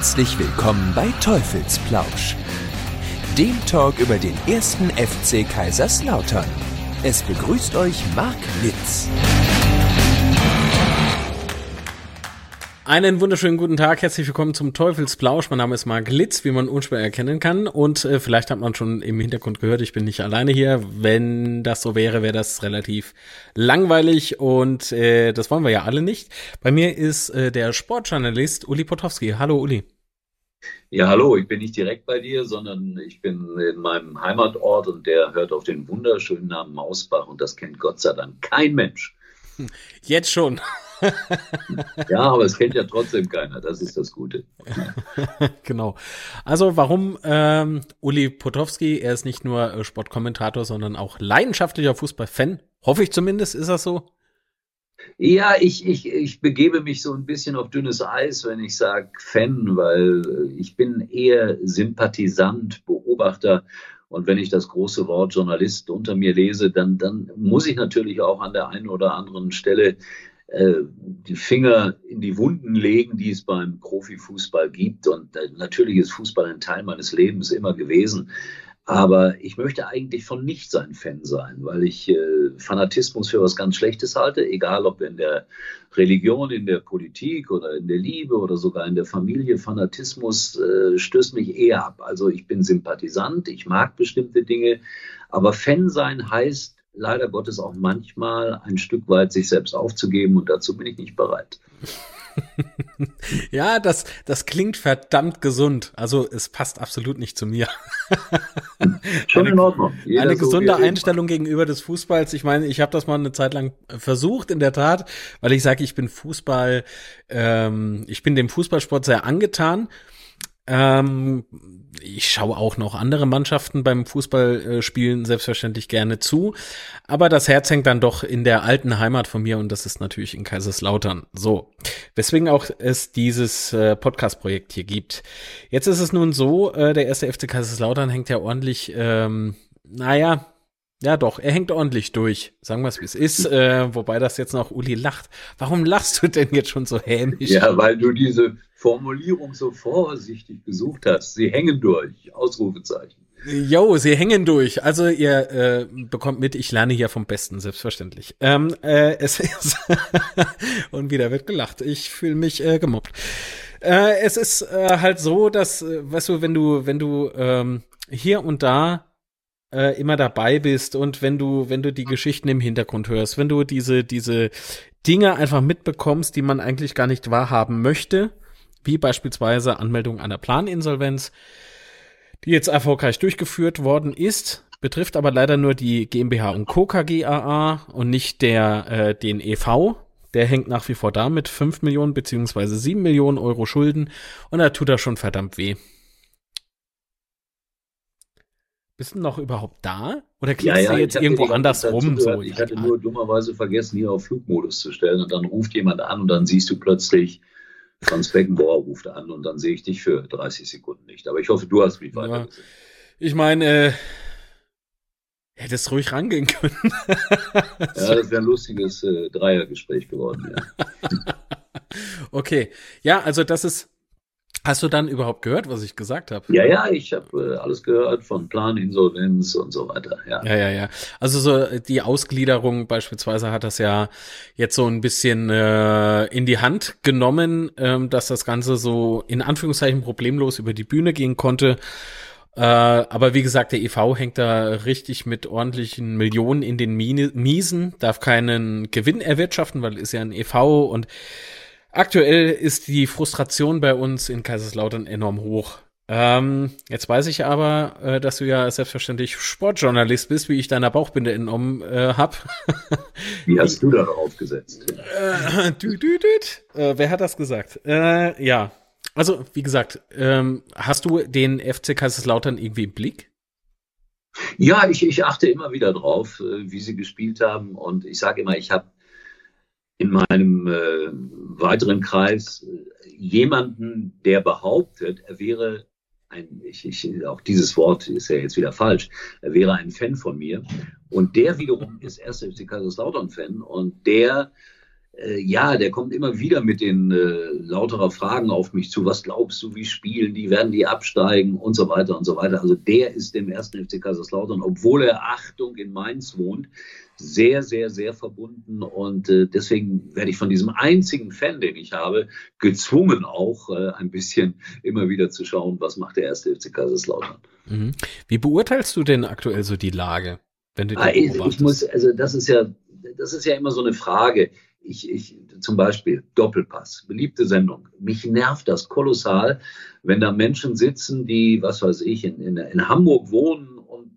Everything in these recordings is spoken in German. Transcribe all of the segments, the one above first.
Herzlich willkommen bei Teufelsplausch, dem Talk über den ersten FC Kaiserslautern. Es begrüßt euch Marc Litz. Einen wunderschönen guten Tag, herzlich willkommen zum Teufelsplausch. Mein Name ist Marc Litz, wie man unschwer erkennen kann. Und äh, vielleicht hat man schon im Hintergrund gehört, ich bin nicht alleine hier. Wenn das so wäre, wäre das relativ langweilig und äh, das wollen wir ja alle nicht. Bei mir ist äh, der Sportjournalist Uli Potowski. Hallo Uli. Ja, hallo, ich bin nicht direkt bei dir, sondern ich bin in meinem Heimatort und der hört auf den wunderschönen Namen Mausbach und das kennt Gott sei Dank kein Mensch. Jetzt schon. ja, aber es kennt ja trotzdem keiner. Das ist das Gute. genau. Also warum ähm, Uli Potowski? Er ist nicht nur äh, Sportkommentator, sondern auch leidenschaftlicher Fußballfan. Hoffe ich zumindest. Ist das so? Ja, ich, ich, ich begebe mich so ein bisschen auf dünnes Eis, wenn ich sage Fan, weil äh, ich bin eher Sympathisant, Beobachter. Und wenn ich das große Wort Journalist unter mir lese, dann, dann muss ich natürlich auch an der einen oder anderen Stelle die Finger in die Wunden legen, die es beim Profifußball gibt. Und äh, natürlich ist Fußball ein Teil meines Lebens immer gewesen. Aber ich möchte eigentlich von nicht sein Fan sein, weil ich äh, Fanatismus für was ganz Schlechtes halte, egal ob in der Religion, in der Politik oder in der Liebe oder sogar in der Familie. Fanatismus äh, stößt mich eher ab. Also ich bin Sympathisant, ich mag bestimmte Dinge, aber Fan sein heißt leider Gottes auch manchmal ein Stück weit sich selbst aufzugeben und dazu bin ich nicht bereit. ja, das, das klingt verdammt gesund. Also es passt absolut nicht zu mir. Schon in Ordnung. Jeder eine gesunde Einstellung gegenüber des Fußballs. Ich meine, ich habe das mal eine Zeit lang versucht in der Tat, weil ich sage, ich bin Fußball, ähm, ich bin dem Fußballsport sehr angetan ähm, ich schaue auch noch andere Mannschaften beim Fußballspielen selbstverständlich gerne zu. Aber das Herz hängt dann doch in der alten Heimat von mir und das ist natürlich in Kaiserslautern. So. Weswegen auch es dieses äh, Podcast-Projekt hier gibt. Jetzt ist es nun so, äh, der erste FC Kaiserslautern hängt ja ordentlich, ähm, naja, ja, doch, er hängt ordentlich durch. Sagen wir es, wie es ist. Äh, wobei das jetzt noch Uli lacht. Warum lachst du denn jetzt schon so hämisch? Ja, weil du diese Formulierung so vorsichtig gesucht hast. Sie hängen durch. Ausrufezeichen. Jo, sie hängen durch. Also ihr äh, bekommt mit, ich lerne hier vom Besten, selbstverständlich. Ähm, äh, es ist und wieder wird gelacht. Ich fühle mich äh, gemobbt. Äh, es ist äh, halt so, dass, äh, weißt du, wenn du, wenn du ähm, hier und da äh, immer dabei bist und wenn du, wenn du die Geschichten im Hintergrund hörst, wenn du diese, diese Dinge einfach mitbekommst, die man eigentlich gar nicht wahrhaben möchte, wie beispielsweise Anmeldung einer Planinsolvenz, die jetzt erfolgreich durchgeführt worden ist, betrifft aber leider nur die GmbH und Co. KGAA und nicht der, äh, den EV. Der hängt nach wie vor da mit 5 Millionen beziehungsweise 7 Millionen Euro Schulden und da tut er schon verdammt weh. Bist du noch überhaupt da? Oder klickst ja, ja, du jetzt irgendwo anders rum? So? Ich hatte nur dummerweise vergessen, hier auf Flugmodus zu stellen und dann ruft jemand an und dann siehst du plötzlich, Franz Beckenbauer ruft an und dann sehe ich dich für 30 Sekunden nicht. Aber ich hoffe, du hast mich weiter. Ja. Ich meine, äh, hättest ruhig rangehen können. ja, das wäre ein lustiges äh, Dreiergespräch geworden. Ja. okay, ja, also das ist Hast du dann überhaupt gehört, was ich gesagt habe? Ja, ja, ich habe äh, alles gehört von Planinsolvenz und so weiter. Ja. ja, ja, ja. Also so äh, die Ausgliederung beispielsweise hat das ja jetzt so ein bisschen äh, in die Hand genommen, ähm, dass das Ganze so in Anführungszeichen problemlos über die Bühne gehen konnte. Äh, aber wie gesagt, der EV hängt da richtig mit ordentlichen Millionen in den Miesen, darf keinen Gewinn erwirtschaften, weil ist ja ein EV und Aktuell ist die Frustration bei uns in Kaiserslautern enorm hoch. Ähm, jetzt weiß ich aber, äh, dass du ja selbstverständlich Sportjournalist bist, wie ich deiner Bauchbinde entnommen äh, hab. wie hast du da drauf gesetzt? Äh, dü, dü, dü. Äh, wer hat das gesagt? Äh, ja, also wie gesagt, ähm, hast du den FC Kaiserslautern irgendwie im Blick? Ja, ich, ich achte immer wieder drauf, äh, wie sie gespielt haben und ich sage immer, ich habe in meinem äh, weiteren Kreis jemanden, der behauptet, er wäre ein, ich, ich, auch dieses Wort ist ja jetzt wieder falsch, er wäre ein Fan von mir. Und der wiederum ist erst FC Kaiserslautern-Fan und der äh, ja, der kommt immer wieder mit den äh, lauterer Fragen auf mich zu. Was glaubst du, wie spielen die? Werden die absteigen? Und so weiter und so weiter. Also der ist dem ersten FC Kaiserslautern, obwohl er Achtung in Mainz wohnt, sehr, sehr, sehr verbunden. Und äh, deswegen werde ich von diesem einzigen Fan, den ich habe, gezwungen auch äh, ein bisschen immer wieder zu schauen, was macht der erste FC Kaiserslautern. Mhm. Wie beurteilst du denn aktuell so die Lage? Wenn du ah, ich, ich muss, also das ist ja, das ist ja immer so eine Frage ich, ich, zum Beispiel Doppelpass, beliebte Sendung. Mich nervt das kolossal, wenn da Menschen sitzen, die, was weiß ich, in, in, in Hamburg wohnen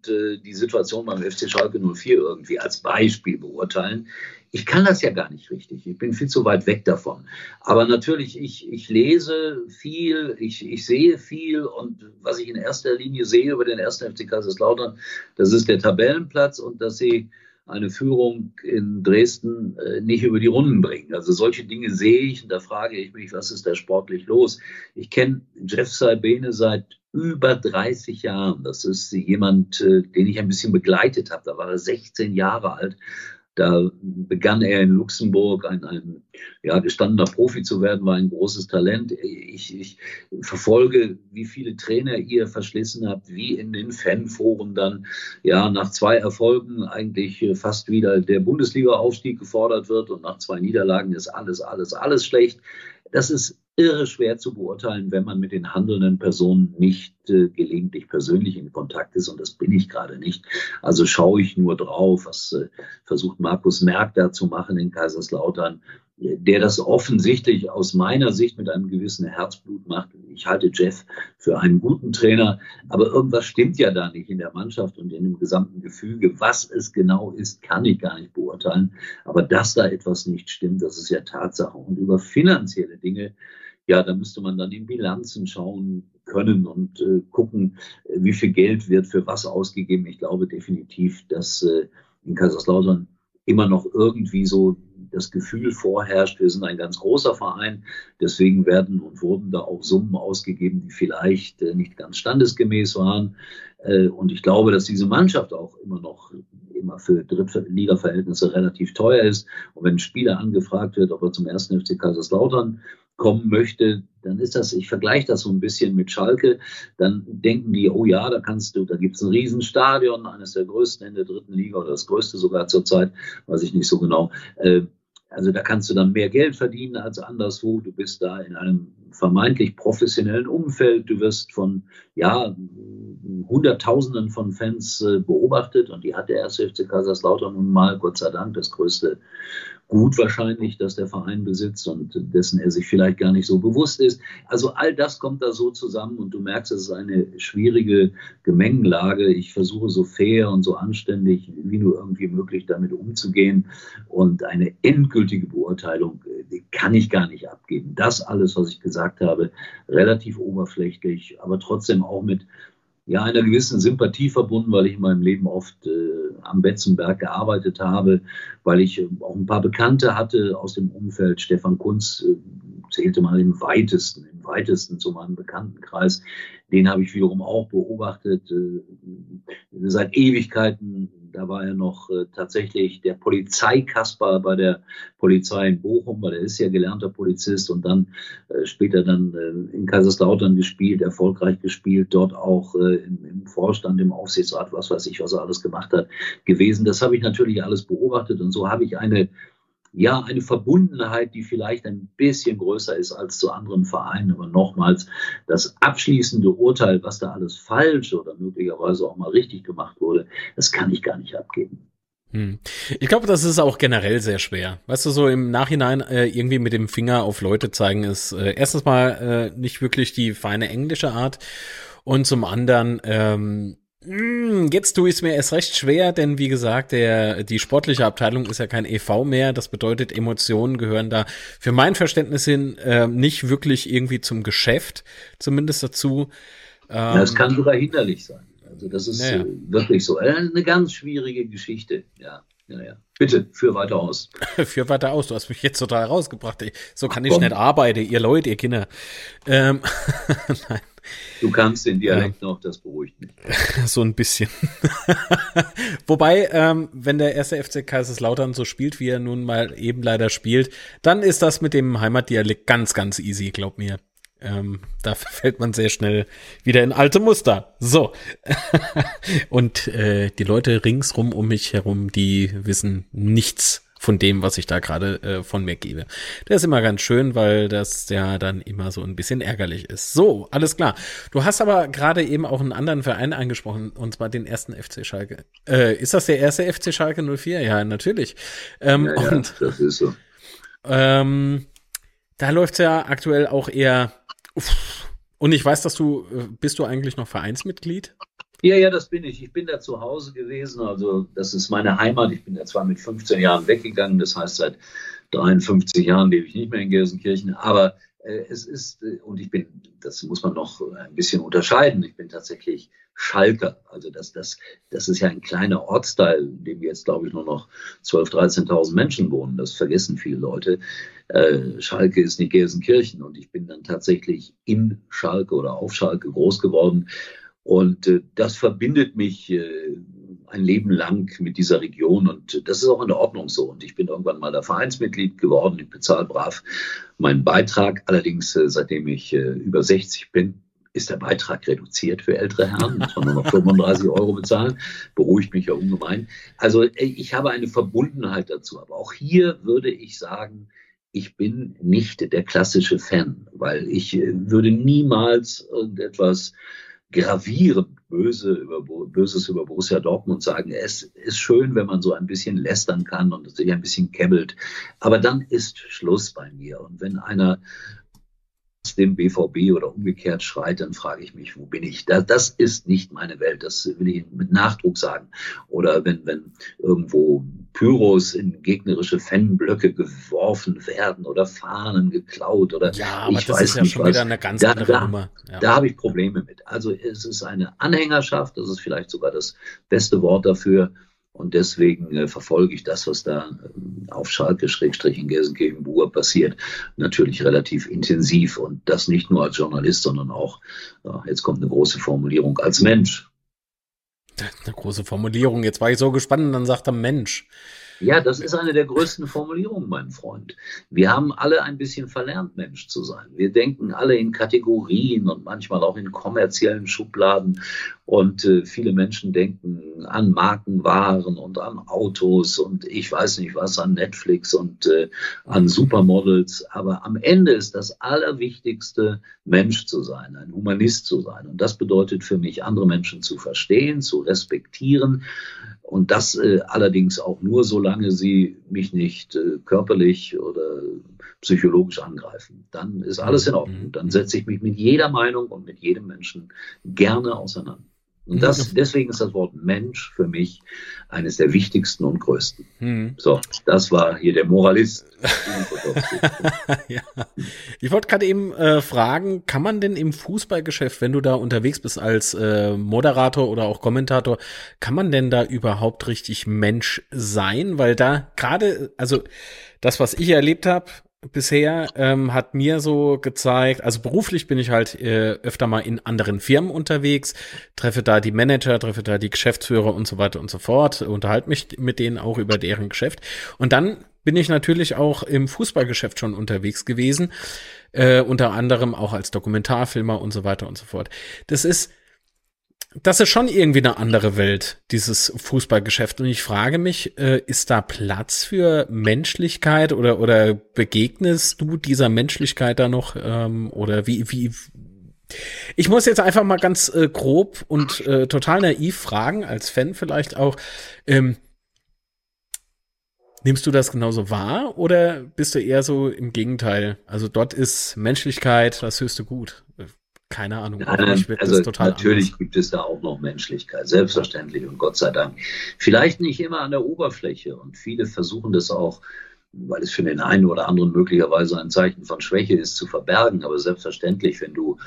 äh, die Situation beim FC Schalke 04 irgendwie als Beispiel beurteilen. Ich kann das ja gar nicht richtig. Ich bin viel zu weit weg davon. Aber natürlich, ich, ich lese viel, ich, ich sehe viel und was ich in erster Linie sehe über den ersten FC Kaiserslautern, das ist der Tabellenplatz und dass sie eine Führung in Dresden äh, nicht über die Runden bringen. Also solche Dinge sehe ich und da frage ich mich, was ist da sportlich los? Ich kenne Jeff Salbene seit über 30 Jahren. Das ist jemand, äh, den ich ein bisschen begleitet habe. Da war er 16 Jahre alt da begann er in Luxemburg ein, ein ja, gestandener Profi zu werden, war ein großes Talent. Ich, ich verfolge, wie viele Trainer ihr verschlissen habt, wie in den Fanforen dann ja nach zwei Erfolgen eigentlich fast wieder der Bundesliga-Aufstieg gefordert wird und nach zwei Niederlagen ist alles, alles, alles schlecht. Das ist irre schwer zu beurteilen, wenn man mit den handelnden Personen nicht äh, gelegentlich persönlich in Kontakt ist. Und das bin ich gerade nicht. Also schaue ich nur drauf, was äh, versucht Markus Merck da zu machen in Kaiserslautern der das offensichtlich aus meiner Sicht mit einem gewissen Herzblut macht. Ich halte Jeff für einen guten Trainer, aber irgendwas stimmt ja da nicht in der Mannschaft und in dem gesamten Gefüge. Was es genau ist, kann ich gar nicht beurteilen. Aber dass da etwas nicht stimmt, das ist ja Tatsache. Und über finanzielle Dinge, ja, da müsste man dann in Bilanzen schauen können und äh, gucken, wie viel Geld wird für was ausgegeben. Ich glaube definitiv, dass äh, in Kaiserslautern immer noch irgendwie so das Gefühl vorherrscht, wir sind ein ganz großer Verein, deswegen werden und wurden da auch Summen ausgegeben, die vielleicht äh, nicht ganz standesgemäß waren. Äh, und ich glaube, dass diese Mannschaft auch immer noch immer für Drittliga-Verhältnisse relativ teuer ist. Und wenn ein Spieler angefragt wird, ob er zum ersten FC Kaiserslautern kommen möchte, dann ist das, ich vergleiche das so ein bisschen mit Schalke, dann denken die, oh ja, da kannst du, da gibt es ein Riesenstadion, eines der größten in der dritten Liga oder das größte sogar zurzeit, weiß ich nicht so genau. Äh, also da kannst du dann mehr Geld verdienen als anderswo. Du bist da in einem vermeintlich professionellen Umfeld. Du wirst von ja Hunderttausenden von Fans äh, beobachtet und die hat der erste FC Kaiserslautern nun mal, Gott sei Dank, das größte Gut wahrscheinlich, dass der Verein besitzt und dessen er sich vielleicht gar nicht so bewusst ist. Also all das kommt da so zusammen und du merkst, es ist eine schwierige Gemengenlage. Ich versuche so fair und so anständig wie nur irgendwie möglich damit umzugehen und eine endgültige Beurteilung kann ich gar nicht abgeben. Das alles, was ich gesagt habe, relativ oberflächlich, aber trotzdem auch mit ja, einer gewissen Sympathie verbunden, weil ich in meinem Leben oft äh, am Betzenberg gearbeitet habe, weil ich äh, auch ein paar Bekannte hatte aus dem Umfeld. Stefan Kunz äh, zählte mal im weitesten, im weitesten zu meinem Bekanntenkreis. Den habe ich wiederum auch beobachtet. Äh, seit Ewigkeiten da war er noch äh, tatsächlich der Polizeikasper bei der Polizei in Bochum, weil er ist ja gelernter Polizist und dann äh, später dann in Kaiserslautern gespielt, erfolgreich gespielt, dort auch im, Vorstand, im Aufsichtsrat, was weiß ich, was er alles gemacht hat, gewesen. Das habe ich natürlich alles beobachtet und so habe ich eine ja, eine Verbundenheit, die vielleicht ein bisschen größer ist als zu anderen Vereinen. Aber nochmals, das abschließende Urteil, was da alles falsch oder möglicherweise auch mal richtig gemacht wurde, das kann ich gar nicht abgeben. Hm. Ich glaube, das ist auch generell sehr schwer. Weißt du, so im Nachhinein äh, irgendwie mit dem Finger auf Leute zeigen ist äh, erstens mal äh, nicht wirklich die feine englische Art und zum anderen ähm, hm, jetzt tue ich es mir erst recht schwer, denn wie gesagt, der, die sportliche Abteilung ist ja kein EV mehr. Das bedeutet, Emotionen gehören da für mein Verständnis hin äh, nicht wirklich irgendwie zum Geschäft, zumindest dazu. Ähm, ja, das kann sogar hinderlich sein. Also das ist naja. Äh, wirklich so. Äh, eine ganz schwierige Geschichte, ja. Ja, ja. Bitte, führ weiter aus. führ weiter aus. Du hast mich jetzt total rausgebracht. So kann Ach, ich nicht arbeiten, ihr Leute, ihr Kinder. Ähm, Nein. Du kannst den Dialekt ja. noch, das beruhigt mich. so ein bisschen. Wobei, ähm, wenn der erste FC Kaiserslautern so spielt, wie er nun mal eben leider spielt, dann ist das mit dem Heimatdialekt ganz, ganz easy, glaub mir. Ähm, da fällt man sehr schnell wieder in alte Muster. So. Und äh, die Leute ringsrum um mich herum, die wissen nichts von dem, was ich da gerade äh, von mir gebe. Der ist immer ganz schön, weil das ja dann immer so ein bisschen ärgerlich ist. So, alles klar. Du hast aber gerade eben auch einen anderen Verein angesprochen, und zwar den ersten FC Schalke. Äh, ist das der erste FC Schalke 04? Ja, natürlich. Ähm, ja, ja, und, das ist so. Ähm, da läuft's ja aktuell auch eher. Uff. Und ich weiß, dass du, äh, bist du eigentlich noch Vereinsmitglied? Ja, ja, das bin ich. Ich bin da zu Hause gewesen. Also das ist meine Heimat. Ich bin da zwar mit 15 Jahren weggegangen. Das heißt, seit 53 Jahren lebe ich nicht mehr in Gelsenkirchen. Aber äh, es ist, äh, und ich bin, das muss man noch ein bisschen unterscheiden. Ich bin tatsächlich Schalker. Also das, das, das ist ja ein kleiner Ortsteil, in dem jetzt, glaube ich, nur noch 12.000, 13.000 Menschen wohnen. Das vergessen viele Leute. Äh, Schalke ist nicht Gelsenkirchen. Und ich bin dann tatsächlich in Schalke oder auf Schalke groß geworden. Und äh, das verbindet mich äh, ein Leben lang mit dieser Region und das ist auch in der Ordnung so. Und ich bin irgendwann mal der Vereinsmitglied geworden. Ich bezahle brav meinen Beitrag. Allerdings, äh, seitdem ich äh, über 60 bin, ist der Beitrag reduziert für ältere Herren, muss man nur noch 35 Euro bezahlen, beruhigt mich ja ungemein. Also äh, ich habe eine Verbundenheit dazu, aber auch hier würde ich sagen, ich bin nicht der klassische Fan, weil ich äh, würde niemals irgendetwas gravierend Böse über, Böses über Borussia Dortmund sagen. Es ist schön, wenn man so ein bisschen lästern kann und sich ein bisschen kämmelt. Aber dann ist Schluss bei mir. Und wenn einer dem BVB oder umgekehrt schreit, dann frage ich mich, wo bin ich? Das, das ist nicht meine Welt, das will ich mit Nachdruck sagen. Oder wenn, wenn irgendwo Pyros in gegnerische Fanblöcke geworfen werden oder Fahnen geklaut oder ja, aber ich das weiß ist ja nicht schon was. wieder eine ganz da, andere da, Nummer. Ja. Da habe ich Probleme mit. Also es ist eine Anhängerschaft, das ist vielleicht sogar das beste Wort dafür. Und deswegen äh, verfolge ich das, was da äh, auf Schalke, Schrägstrich in Gelsenkirchen-Buhr passiert, natürlich relativ intensiv. Und das nicht nur als Journalist, sondern auch, ja, jetzt kommt eine große Formulierung, als Mensch. Eine große Formulierung. Jetzt war ich so gespannt und dann sagt er Mensch. Ja, das ist eine der größten Formulierungen, mein Freund. Wir haben alle ein bisschen verlernt, Mensch zu sein. Wir denken alle in Kategorien und manchmal auch in kommerziellen Schubladen. Und äh, viele Menschen denken an Markenwaren und an Autos und ich weiß nicht was, an Netflix und äh, an Supermodels. Aber am Ende ist das Allerwichtigste, Mensch zu sein, ein Humanist zu sein. Und das bedeutet für mich, andere Menschen zu verstehen, zu respektieren und das äh, allerdings auch nur, solange sie mich nicht äh, körperlich oder psychologisch angreifen. Dann ist alles in Ordnung. Mhm. Dann setze ich mich mit jeder Meinung und mit jedem Menschen gerne auseinander. Und das, deswegen ist das Wort Mensch für mich eines der wichtigsten und größten. Hm. So, das war hier der Moralist. ja. Ich wollte gerade eben äh, fragen, kann man denn im Fußballgeschäft, wenn du da unterwegs bist als äh, Moderator oder auch Kommentator, kann man denn da überhaupt richtig Mensch sein? Weil da gerade, also das, was ich erlebt habe, bisher ähm, hat mir so gezeigt, also beruflich bin ich halt äh, öfter mal in anderen Firmen unterwegs, treffe da die Manager, treffe da die Geschäftsführer und so weiter und so fort, unterhalte mich mit denen auch über deren Geschäft. Und dann bin ich natürlich auch im Fußballgeschäft schon unterwegs gewesen, äh, unter anderem auch als Dokumentarfilmer und so weiter und so fort. Das ist das ist schon irgendwie eine andere Welt, dieses Fußballgeschäft. Und ich frage mich, äh, ist da Platz für Menschlichkeit oder, oder begegnest du dieser Menschlichkeit da noch? Ähm, oder wie, wie, ich muss jetzt einfach mal ganz äh, grob und äh, total naiv fragen, als Fan vielleicht auch, ähm, Nimmst du das genauso wahr oder bist du eher so im Gegenteil? Also dort ist Menschlichkeit das höchste Gut. Keine Ahnung. Nein, also natürlich anders. gibt es da auch noch Menschlichkeit, selbstverständlich und Gott sei Dank. Vielleicht nicht immer an der Oberfläche und viele versuchen das auch, weil es für den einen oder anderen möglicherweise ein Zeichen von Schwäche ist, zu verbergen. Aber selbstverständlich, wenn du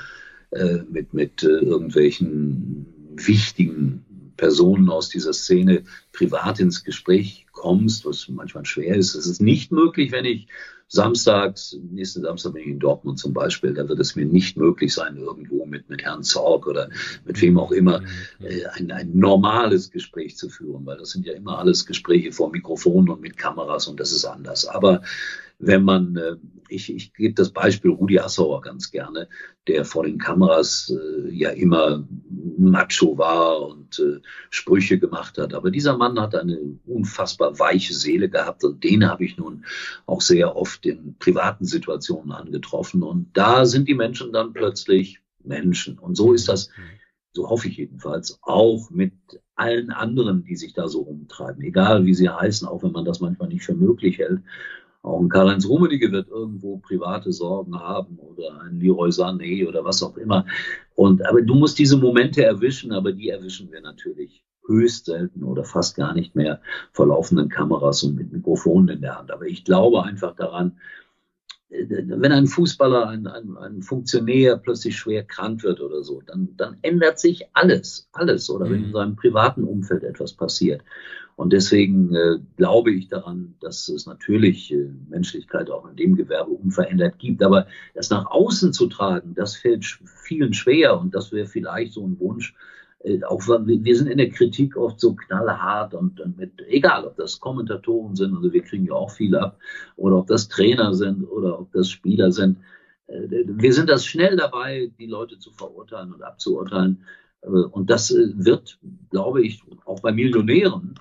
äh, mit, mit äh, irgendwelchen wichtigen Personen aus dieser Szene privat ins Gespräch kommst, was manchmal schwer ist. Es ist nicht möglich, wenn ich samstags, nächsten Samstag bin ich in Dortmund zum Beispiel, da wird es mir nicht möglich sein, irgendwo mit, mit Herrn Zorg oder mit wem auch immer äh, ein, ein normales Gespräch zu führen, weil das sind ja immer alles Gespräche vor Mikrofonen und mit Kameras und das ist anders. Aber wenn man, äh, ich, ich gebe das Beispiel Rudi Assauer ganz gerne, der vor den Kameras äh, ja immer macho war und äh, Sprüche gemacht hat. Aber dieser Mann hat eine unfassbar weiche Seele gehabt und den habe ich nun auch sehr oft in privaten Situationen angetroffen. Und da sind die Menschen dann plötzlich Menschen. Und so ist das, so hoffe ich jedenfalls, auch mit allen anderen, die sich da so rumtreiben, egal wie sie heißen, auch wenn man das manchmal nicht für möglich hält. Auch ein Karl-Heinz Rummenigge wird irgendwo private Sorgen haben oder ein Leroy Sané oder was auch immer. Und, aber du musst diese Momente erwischen, aber die erwischen wir natürlich höchst selten oder fast gar nicht mehr vor laufenden Kameras und mit Mikrofonen in der Hand. Aber ich glaube einfach daran, wenn ein Fußballer, ein, ein, ein Funktionär plötzlich schwer krank wird oder so, dann, dann ändert sich alles, alles. Oder wenn in mhm. seinem privaten Umfeld etwas passiert. Und deswegen äh, glaube ich daran, dass es natürlich äh, Menschlichkeit auch in dem Gewerbe unverändert gibt. Aber das nach außen zu tragen, das fällt vielen schwer. Und das wäre vielleicht so ein Wunsch. Äh, auch wir sind in der Kritik oft so knallhart und, und mit, egal ob das Kommentatoren sind, also wir kriegen ja auch viel ab, oder ob das Trainer sind oder ob das Spieler sind. Äh, wir sind das schnell dabei, die Leute zu verurteilen und abzuurteilen. Äh, und das wird, glaube ich, auch bei Millionären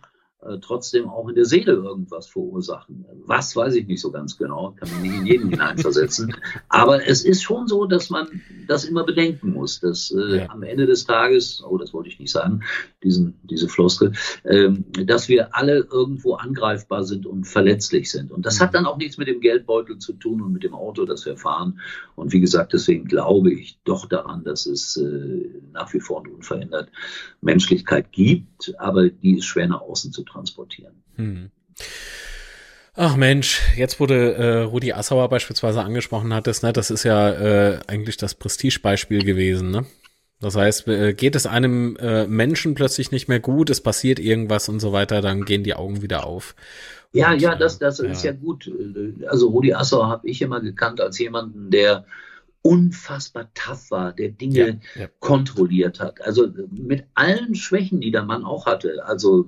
äh, trotzdem auch in der Seele irgendwas verursachen. Was weiß ich nicht so ganz genau, kann man nicht in jeden hineinversetzen. Aber es ist schon so, dass man das immer bedenken muss, dass äh, ja. am Ende des Tages, oh, das wollte ich nicht sagen, diesen, diese Floskel, ähm, dass wir alle irgendwo angreifbar sind und verletzlich sind. Und das hat dann auch nichts mit dem Geldbeutel zu tun und mit dem Auto, das wir fahren. Und wie gesagt, deswegen glaube ich doch daran, dass es äh, nach wie vor und unverändert Menschlichkeit gibt, aber die ist schwer nach außen zu tragen transportieren. Hm. Ach Mensch, jetzt wurde äh, Rudi Assauer beispielsweise angesprochen hattest, ne? Das ist ja äh, eigentlich das Prestigebeispiel gewesen, ne? Das heißt, äh, geht es einem äh, Menschen plötzlich nicht mehr gut, es passiert irgendwas und so weiter, dann gehen die Augen wieder auf. Ja, und, ja, das, das ja. ist ja gut. Also Rudi Assauer habe ich immer gekannt als jemanden, der unfassbar tough war, der Dinge ja, ja. kontrolliert hat. Also mit allen Schwächen, die der Mann auch hatte. Also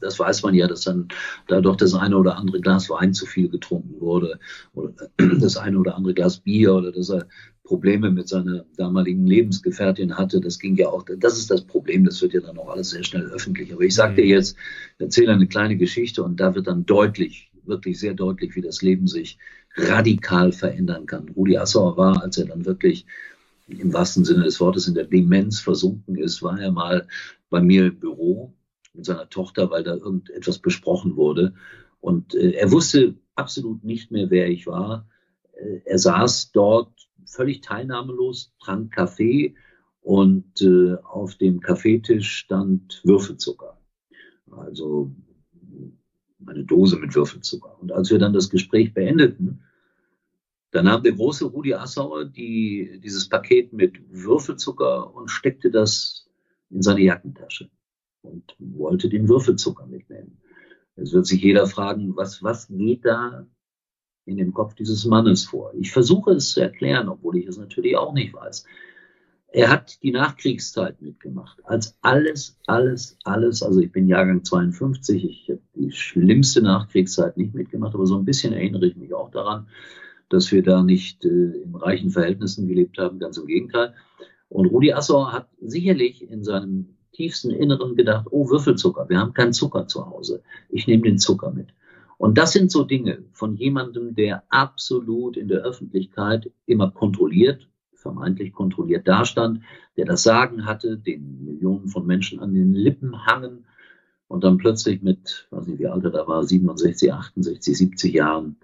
das weiß man ja, dass dann da doch das eine oder andere Glas Wein zu viel getrunken wurde oder das eine oder andere Glas Bier oder dass er Probleme mit seiner damaligen Lebensgefährtin hatte. Das ging ja auch, das ist das Problem, das wird ja dann auch alles sehr schnell öffentlich. Aber ich sage dir mhm. jetzt, erzähle eine kleine Geschichte und da wird dann deutlich, wirklich sehr deutlich, wie das Leben sich radikal verändern kann. Rudi Assauer war, als er dann wirklich im wahrsten Sinne des Wortes in der Demenz versunken ist, war er mal bei mir im Büro mit seiner Tochter, weil da irgendetwas besprochen wurde. Und äh, er wusste absolut nicht mehr, wer ich war. Äh, er saß dort völlig teilnahmelos, trank Kaffee und äh, auf dem Kaffeetisch stand Würfelzucker. Also eine Dose mit Würfelzucker. Und als wir dann das Gespräch beendeten, da nahm der große Rudi Assauer die, dieses Paket mit Würfelzucker und steckte das in seine Jackentasche und wollte den Würfelzucker mitnehmen. Jetzt wird sich jeder fragen, was, was geht da in dem Kopf dieses Mannes vor? Ich versuche es zu erklären, obwohl ich es natürlich auch nicht weiß. Er hat die Nachkriegszeit mitgemacht. Als alles, alles, alles, also ich bin Jahrgang 52, ich habe die schlimmste Nachkriegszeit nicht mitgemacht, aber so ein bisschen erinnere ich mich auch daran, dass wir da nicht äh, in reichen Verhältnissen gelebt haben, ganz im Gegenteil. Und Rudi Assauer hat sicherlich in seinem tiefsten Inneren gedacht, oh, Würfelzucker, wir haben keinen Zucker zu Hause. Ich nehme den Zucker mit. Und das sind so Dinge von jemandem, der absolut in der Öffentlichkeit immer kontrolliert, vermeintlich kontrolliert dastand, der das Sagen hatte, den Millionen von Menschen an den Lippen hangen und dann plötzlich mit, weiß nicht wie alt er da war, 67, 68, 70 Jahren,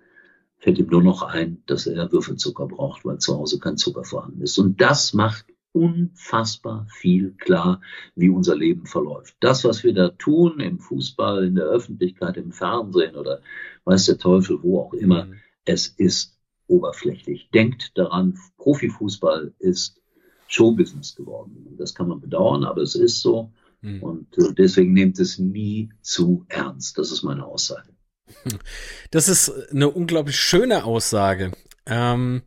fällt ihm nur noch ein, dass er Würfelzucker braucht, weil zu Hause kein Zucker vorhanden ist. Und das macht unfassbar viel klar, wie unser Leben verläuft. Das, was wir da tun im Fußball, in der Öffentlichkeit, im Fernsehen oder weiß der Teufel, wo auch immer, mhm. es ist oberflächlich. Denkt daran, Profifußball ist Showbusiness geworden. Das kann man bedauern, aber es ist so. Mhm. Und äh, deswegen nehmt es nie zu ernst. Das ist meine Aussage. Das ist eine unglaublich schöne Aussage. Ähm,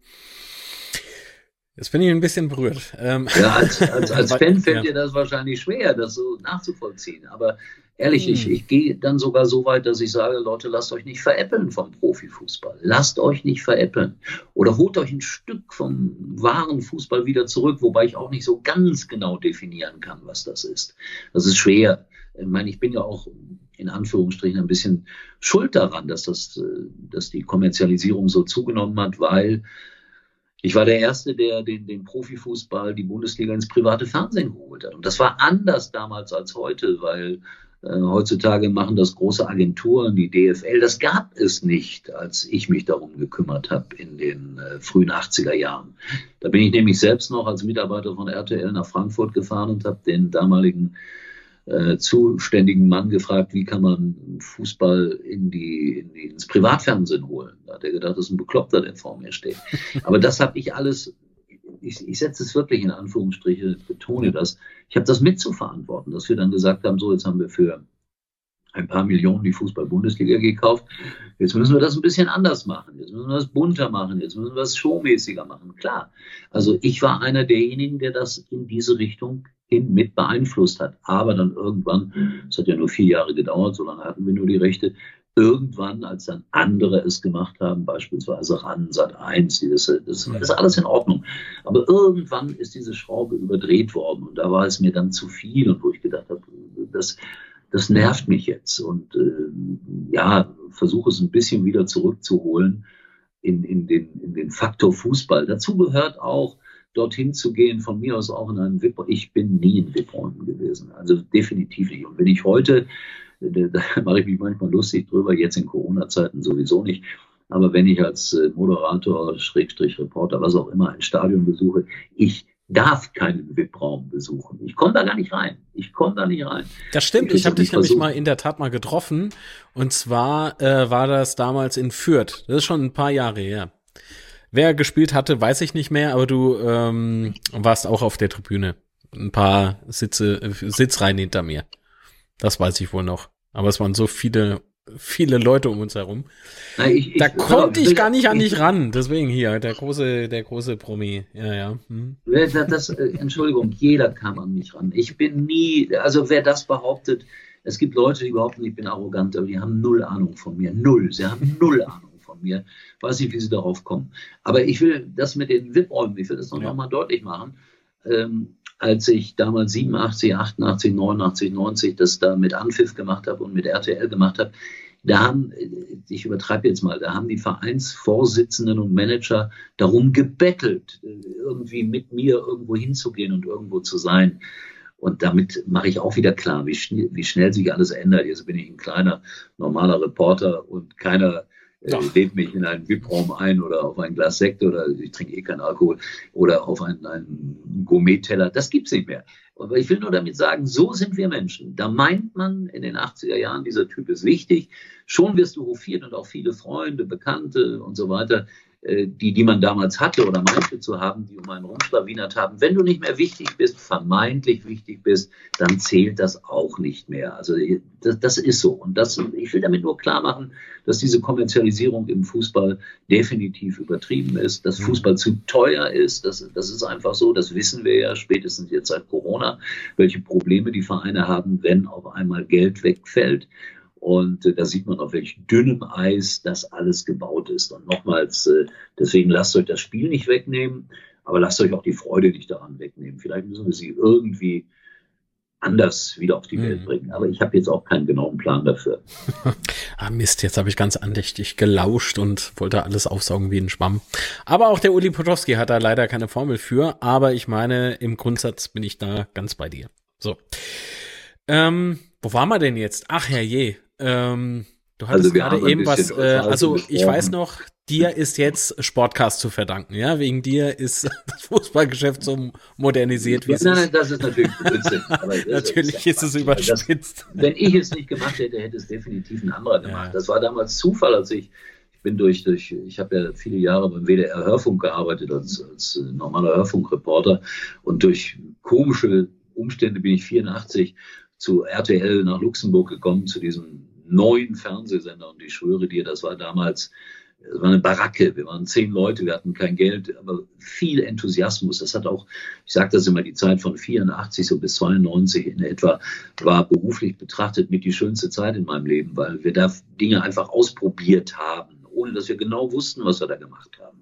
Jetzt bin ich ein bisschen berührt. Ähm. Ja, als, als, als Fan fällt ja. dir das wahrscheinlich schwer, das so nachzuvollziehen. Aber ehrlich, hm. ich, ich gehe dann sogar so weit, dass ich sage, Leute, lasst euch nicht veräppeln vom Profifußball. Lasst euch nicht veräppeln. Oder holt euch ein Stück vom wahren Fußball wieder zurück, wobei ich auch nicht so ganz genau definieren kann, was das ist. Das ist schwer. Ich meine, ich bin ja auch in Anführungsstrichen ein bisschen schuld daran, dass das, äh, dass die Kommerzialisierung so zugenommen hat, weil ich war der Erste, der den, den Profifußball, die Bundesliga ins private Fernsehen geholt hat. Und das war anders damals als heute, weil äh, heutzutage machen das große Agenturen, die DFL. Das gab es nicht, als ich mich darum gekümmert habe in den äh, frühen 80er Jahren. Da bin ich nämlich selbst noch als Mitarbeiter von RTL nach Frankfurt gefahren und habe den damaligen äh, zuständigen Mann gefragt, wie kann man Fußball in die, in die, ins Privatfernsehen holen. Da hat er gedacht, das ist ein Bekloppter, der vor mir steht. Aber das habe ich alles, ich, ich setze es wirklich in Anführungsstriche, betone das, ich habe das mitzuverantworten, dass wir dann gesagt haben, so jetzt haben wir für ein paar Millionen die Fußball-Bundesliga gekauft. Jetzt müssen wir das ein bisschen anders machen. Jetzt müssen wir das bunter machen. Jetzt müssen wir das showmäßiger machen. Klar. Also ich war einer derjenigen, der das in diese Richtung hin mit beeinflusst hat. Aber dann irgendwann, es hat ja nur vier Jahre gedauert, so lange hatten wir nur die Rechte, irgendwann, als dann andere es gemacht haben, beispielsweise RAN, Sat 1, das, das, das ist alles in Ordnung. Aber irgendwann ist diese Schraube überdreht worden und da war es mir dann zu viel und wo ich gedacht habe, das, das nervt mich jetzt und äh, ja, versuche es ein bisschen wieder zurückzuholen in, in, den, in den Faktor Fußball. Dazu gehört auch, dorthin zu gehen, von mir aus auch in einen VIP. Ich bin nie in VIP-Räumen gewesen, also definitiv nicht. Und wenn ich heute, da mache ich mich manchmal lustig drüber, jetzt in Corona-Zeiten sowieso nicht, aber wenn ich als äh, Moderator, Schrägstrich Reporter, was auch immer, ein Stadion besuche, ich darf keinen VIP-Raum besuchen. Ich komme da gar nicht rein. Ich komme da nicht rein. Das stimmt. Ich, ich habe dich nämlich mal in der Tat mal getroffen. Und zwar äh, war das damals in Fürth. Das ist schon ein paar Jahre her. Wer gespielt hatte, weiß ich nicht mehr, aber du ähm, warst auch auf der Tribüne. Ein paar Sitze, Sitzreihen hinter mir. Das weiß ich wohl noch. Aber es waren so viele, viele Leute um uns herum. Na, ich, da ich, konnte ich gar nicht an dich ran. Deswegen hier, der große, der große Promi. Ja, ja. Hm. Das, äh, Entschuldigung, jeder kam an mich ran. Ich bin nie, also wer das behauptet, es gibt Leute, die behaupten, ich bin arrogant, aber die haben null Ahnung von mir. Null. Sie haben null Ahnung von mir. Weiß nicht, wie sie darauf kommen. Aber ich will das mit den VIP-Räumen, ich will das noch, ja. noch mal deutlich machen. Ähm, als ich damals 87, 88, 89, 90 das da mit Anpfiff gemacht habe und mit RTL gemacht habe, da haben, ich übertreibe jetzt mal, da haben die Vereinsvorsitzenden und Manager darum gebettelt, irgendwie mit mir irgendwo hinzugehen und irgendwo zu sein. Und damit mache ich auch wieder klar, wie, schnell, wie schnell sich alles ändert. Jetzt bin ich ein kleiner, normaler Reporter und keiner ja. Ich lebe mich in einen VIP-Raum ein oder auf ein Glas Sekt oder ich trinke eh keinen Alkohol oder auf einen, einen Gourmet-Teller. Das gibt's nicht mehr. Aber ich will nur damit sagen, so sind wir Menschen. Da meint man in den 80er Jahren, dieser Typ ist wichtig. Schon wirst du hofiert und auch viele Freunde, Bekannte und so weiter äh, die, die man damals hatte oder meinte zu haben, die um einen rumschlawinert haben. Wenn du nicht mehr wichtig bist, vermeintlich wichtig bist, dann zählt das auch nicht mehr. Also das, das ist so. Und das, ich will damit nur klar machen, dass diese Kommerzialisierung im Fußball definitiv übertrieben ist, dass mhm. Fußball zu teuer ist. Das, das ist einfach so. Das wissen wir ja spätestens jetzt seit Corona, welche Probleme die Vereine haben, wenn auf einmal Geld wegfällt. Und äh, da sieht man, auf welch dünnem Eis das alles gebaut ist. Und nochmals, äh, deswegen lasst euch das Spiel nicht wegnehmen, aber lasst euch auch die Freude nicht daran wegnehmen. Vielleicht müssen wir sie irgendwie anders wieder auf die mhm. Welt bringen. Aber ich habe jetzt auch keinen genauen Plan dafür. ah Mist, jetzt habe ich ganz andächtig gelauscht und wollte alles aufsaugen wie ein Schwamm. Aber auch der Uli Potowski hat da leider keine Formel für. Aber ich meine, im Grundsatz bin ich da ganz bei dir. So. Ähm, wo waren wir denn jetzt? Ach herrje, ähm, du hattest also gerade eben was, äh, also ich weiß noch, dir ist jetzt Sportcast zu verdanken, ja? Wegen dir ist das Fußballgeschäft so modernisiert, wie ja, es Nein, nein, das ist natürlich Blödsinn. natürlich ist, es überspitzt. Das, wenn ich es nicht gemacht hätte, hätte es definitiv ein anderer gemacht. Ja. Das war damals Zufall, als ich ich bin durch, durch ich habe ja viele Jahre beim WDR Hörfunk gearbeitet als, als normaler Hörfunkreporter und durch komische Umstände bin ich 84 zu RTL nach Luxemburg gekommen, zu diesem neuen Fernsehsender. Und ich schwöre dir, das war damals es war eine Baracke, wir waren zehn Leute, wir hatten kein Geld, aber viel Enthusiasmus. Das hat auch, ich sage das immer, die Zeit von 84 so bis 92 in etwa war beruflich betrachtet mit die schönste Zeit in meinem Leben, weil wir da Dinge einfach ausprobiert haben, ohne dass wir genau wussten, was wir da gemacht haben.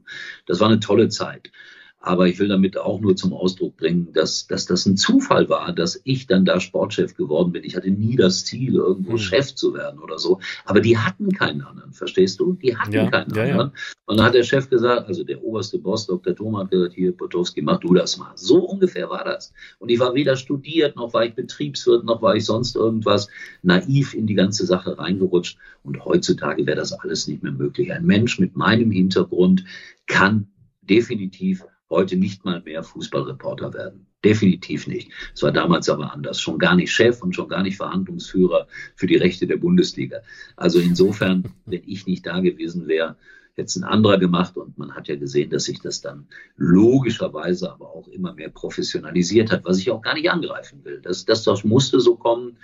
Das war eine tolle Zeit. Aber ich will damit auch nur zum Ausdruck bringen, dass, dass das ein Zufall war, dass ich dann da Sportchef geworden bin. Ich hatte nie das Ziel, irgendwo mhm. Chef zu werden oder so. Aber die hatten keinen anderen, verstehst du? Die hatten ja, keinen ja, anderen. Ja. Und dann hat der Chef gesagt, also der oberste Boss, Dr. Thomas, hat gesagt, hier, Potowski, mach du das mal. So ungefähr war das. Und ich war weder studiert, noch war ich Betriebswirt, noch war ich sonst irgendwas naiv in die ganze Sache reingerutscht. Und heutzutage wäre das alles nicht mehr möglich. Ein Mensch mit meinem Hintergrund kann definitiv heute nicht mal mehr Fußballreporter werden. Definitiv nicht. Es war damals aber anders. Schon gar nicht Chef und schon gar nicht Verhandlungsführer für die Rechte der Bundesliga. Also insofern, wenn ich nicht da gewesen wäre, hätte es ein anderer gemacht. Und man hat ja gesehen, dass sich das dann logischerweise aber auch immer mehr professionalisiert hat, was ich auch gar nicht angreifen will. Das, das, das musste so kommen,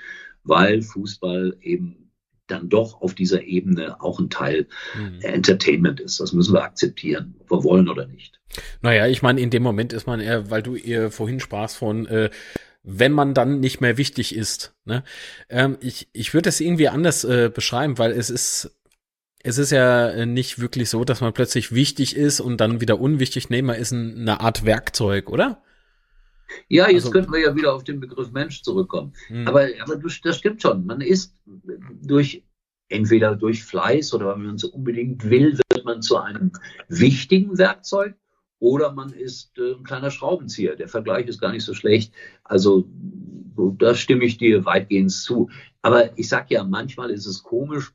weil Fußball eben dann doch auf dieser Ebene auch ein Teil mhm. Entertainment ist. Das müssen wir akzeptieren, ob wir wollen oder nicht. Naja, ich meine, in dem Moment ist man eher, weil du ihr vorhin sprachst von, äh, wenn man dann nicht mehr wichtig ist. Ne? Ähm, ich ich würde das irgendwie anders äh, beschreiben, weil es ist es ist ja nicht wirklich so, dass man plötzlich wichtig ist und dann wieder unwichtig. Nee, man ist ein, eine Art Werkzeug, oder? Ja, jetzt also, könnten wir ja wieder auf den Begriff Mensch zurückkommen. Hm. Aber, aber das stimmt schon. Man ist durch entweder durch Fleiß oder wenn man es unbedingt will, wird man zu einem wichtigen Werkzeug oder man ist äh, ein kleiner Schraubenzieher. Der Vergleich ist gar nicht so schlecht. Also da stimme ich dir weitgehend zu. Aber ich sage ja, manchmal ist es komisch,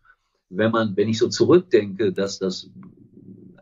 wenn man, wenn ich so zurückdenke, dass das,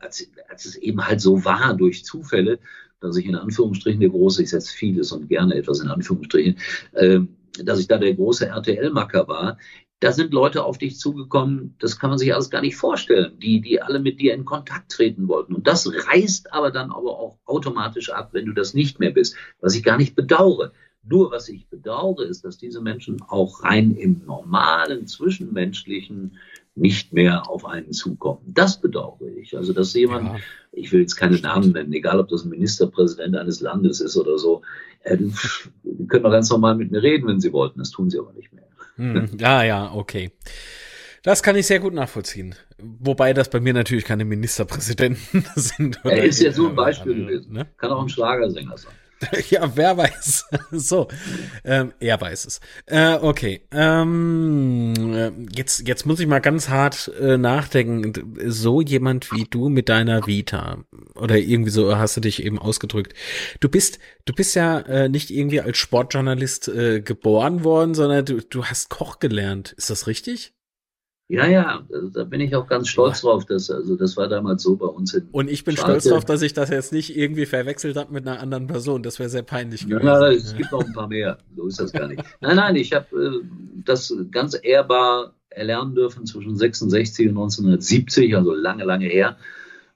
als, als es eben halt so war durch Zufälle, dass ich in Anführungsstrichen der große, ich setze vieles und gerne etwas in Anführungsstrichen, äh, dass ich da der große RTL-Macker war. Da sind Leute auf dich zugekommen, das kann man sich alles gar nicht vorstellen, die, die alle mit dir in Kontakt treten wollten. Und das reißt aber dann aber auch automatisch ab, wenn du das nicht mehr bist, was ich gar nicht bedauere. Nur was ich bedauere, ist, dass diese Menschen auch rein im normalen, zwischenmenschlichen nicht mehr auf einen zukommen. Das bedauere ich. Also, dass jemand, ja. ich will jetzt keine Namen nennen, egal ob das ein Ministerpräsident eines Landes ist oder so, äh, die können doch ganz normal mit mir reden, wenn sie wollten. Das tun sie aber nicht mehr. Hm, ja, ja, okay. Das kann ich sehr gut nachvollziehen. Wobei das bei mir natürlich keine Ministerpräsidenten sind. Er ist ja so ein Beispiel gewesen. Ne? Kann auch ein Schlagersänger sein. ja, wer weiß. so, ähm, er weiß es. Äh, okay, ähm, äh, jetzt, jetzt muss ich mal ganz hart äh, nachdenken. So jemand wie du mit deiner Vita oder irgendwie so hast du dich eben ausgedrückt. Du bist, du bist ja äh, nicht irgendwie als Sportjournalist äh, geboren worden, sondern du, du hast Koch gelernt. Ist das richtig? Ja, ja, da bin ich auch ganz stolz drauf. Dass, also das war damals so bei uns in Und ich bin Schalke. stolz drauf, dass ich das jetzt nicht irgendwie verwechselt habe mit einer anderen Person. Das wäre sehr peinlich gewesen. Ja, es gibt noch ein paar mehr. So ist das gar nicht. Nein, nein, ich habe äh, das ganz ehrbar erlernen dürfen zwischen 66 und 1970, also lange, lange her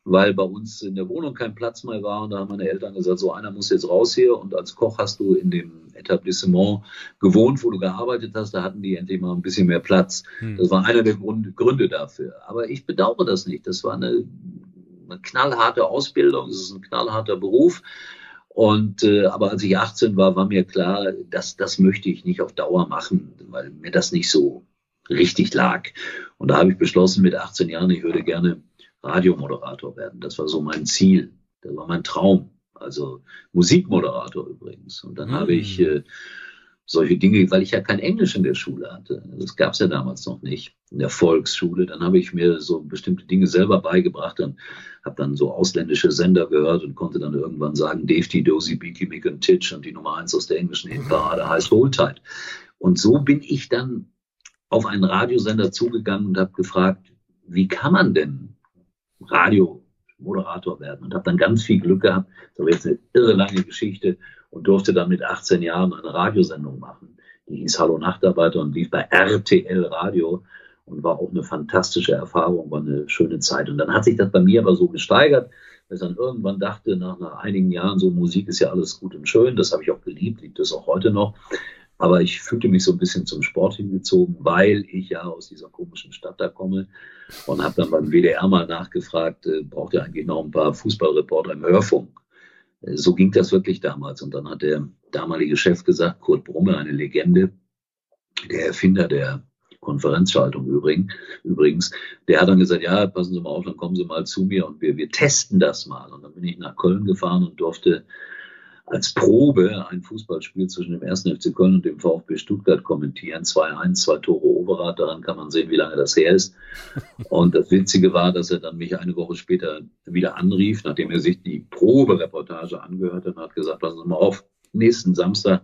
weil bei uns in der Wohnung kein Platz mehr war. Und da haben meine Eltern gesagt, so einer muss jetzt raus hier. Und als Koch hast du in dem Etablissement gewohnt, wo du gearbeitet hast. Da hatten die endlich mal ein bisschen mehr Platz. Hm. Das war einer der Grund, Gründe dafür. Aber ich bedauere das nicht. Das war eine, eine knallharte Ausbildung. Es ist ein knallharter Beruf. Und äh, aber als ich 18 war, war mir klar, dass das möchte ich nicht auf Dauer machen, weil mir das nicht so richtig lag. Und da habe ich beschlossen mit 18 Jahren, ich würde gerne Radiomoderator werden. Das war so mein Ziel. Das war mein Traum. Also Musikmoderator übrigens. Und dann mhm. habe ich äh, solche Dinge, weil ich ja kein Englisch in der Schule hatte. Das gab es ja damals noch nicht in der Volksschule. Dann habe ich mir so bestimmte Dinge selber beigebracht und habe dann so ausländische Sender gehört und konnte dann irgendwann sagen, Dave, Dozy, Beaky, Mick und Titch und die Nummer eins aus der englischen Hitparade heißt Tight. Und so bin ich dann auf einen Radiosender zugegangen und habe gefragt, wie kann man denn Radiomoderator werden und habe dann ganz viel Glück gehabt. Das war jetzt eine irre lange Geschichte und durfte dann mit 18 Jahren eine Radiosendung machen. Die hieß Hallo Nachtarbeiter und lief bei RTL Radio und war auch eine fantastische Erfahrung, war eine schöne Zeit. Und dann hat sich das bei mir aber so gesteigert, Weil ich dann irgendwann dachte, nach, nach einigen Jahren, so Musik ist ja alles gut und schön, das habe ich auch geliebt, liebt es auch heute noch. Aber ich fühlte mich so ein bisschen zum Sport hingezogen, weil ich ja aus dieser komischen Stadt da komme und habe dann beim WDR mal nachgefragt, äh, braucht ihr eigentlich noch ein paar Fußballreporter im Hörfunk? Äh, so ging das wirklich damals. Und dann hat der damalige Chef gesagt, Kurt Brumme, eine Legende, der Erfinder der Konferenzschaltung übrigens, übrigens, der hat dann gesagt, ja, passen Sie mal auf, dann kommen Sie mal zu mir und wir, wir testen das mal. Und dann bin ich nach Köln gefahren und durfte als Probe ein Fußballspiel zwischen dem 1. FC Köln und dem VfB Stuttgart kommentieren. 2-1, zwei Tore Overath, daran kann man sehen, wie lange das her ist. Und das Witzige war, dass er dann mich eine Woche später wieder anrief, nachdem er sich die Probereportage angehört hat und hat gesagt, passen Sie mal auf, nächsten Samstag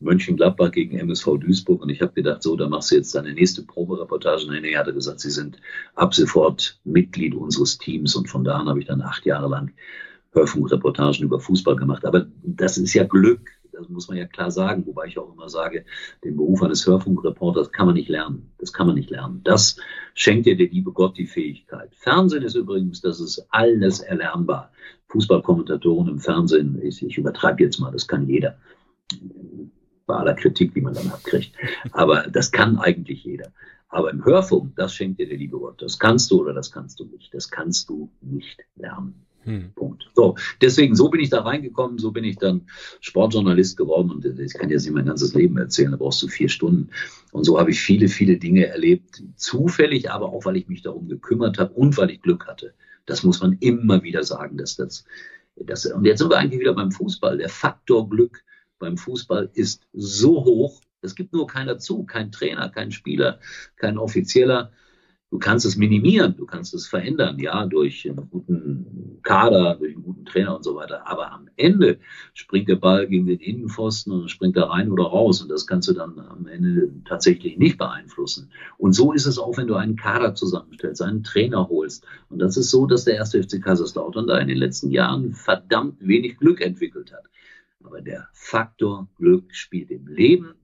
Mönchengladbach gegen MSV Duisburg. Und ich habe gedacht, so, da machst du jetzt deine nächste Probereportage. Nein, nee, hat gesagt, Sie sind ab sofort Mitglied unseres Teams. Und von da an habe ich dann acht Jahre lang Hörfunkreportagen über Fußball gemacht. Aber das ist ja Glück, das muss man ja klar sagen, wobei ich auch immer sage, den Beruf eines Hörfunkreporters kann man nicht lernen. Das kann man nicht lernen. Das schenkt dir der liebe Gott die Fähigkeit. Fernsehen ist übrigens, das ist alles erlernbar. Fußballkommentatoren im Fernsehen, ich, ich übertreibe jetzt mal, das kann jeder bei aller Kritik, die man dann abkriegt. Aber das kann eigentlich jeder. Aber im Hörfunk, das schenkt dir der liebe Gott. Das kannst du oder das kannst du nicht. Das kannst du nicht lernen. Hm. Punkt. So, deswegen, so bin ich da reingekommen, so bin ich dann Sportjournalist geworden und ich kann jetzt nicht mein ganzes Leben erzählen, da brauchst du vier Stunden. Und so habe ich viele, viele Dinge erlebt, zufällig, aber auch, weil ich mich darum gekümmert habe und weil ich Glück hatte. Das muss man immer wieder sagen, dass das, das und jetzt sind wir eigentlich wieder beim Fußball. Der Faktor Glück beim Fußball ist so hoch. Es gibt nur keiner zu, kein Trainer, kein Spieler, kein Offizieller. Du kannst es minimieren, du kannst es verändern, ja, durch einen guten Kader, durch einen guten Trainer und so weiter. Aber am Ende springt der Ball gegen den Innenpfosten und springt er rein oder raus. Und das kannst du dann am Ende tatsächlich nicht beeinflussen. Und so ist es auch, wenn du einen Kader zusammenstellst, einen Trainer holst. Und das ist so, dass der erste FC Kaiserslautern da in den letzten Jahren verdammt wenig Glück entwickelt hat. Aber der Faktor Glück spielt im Leben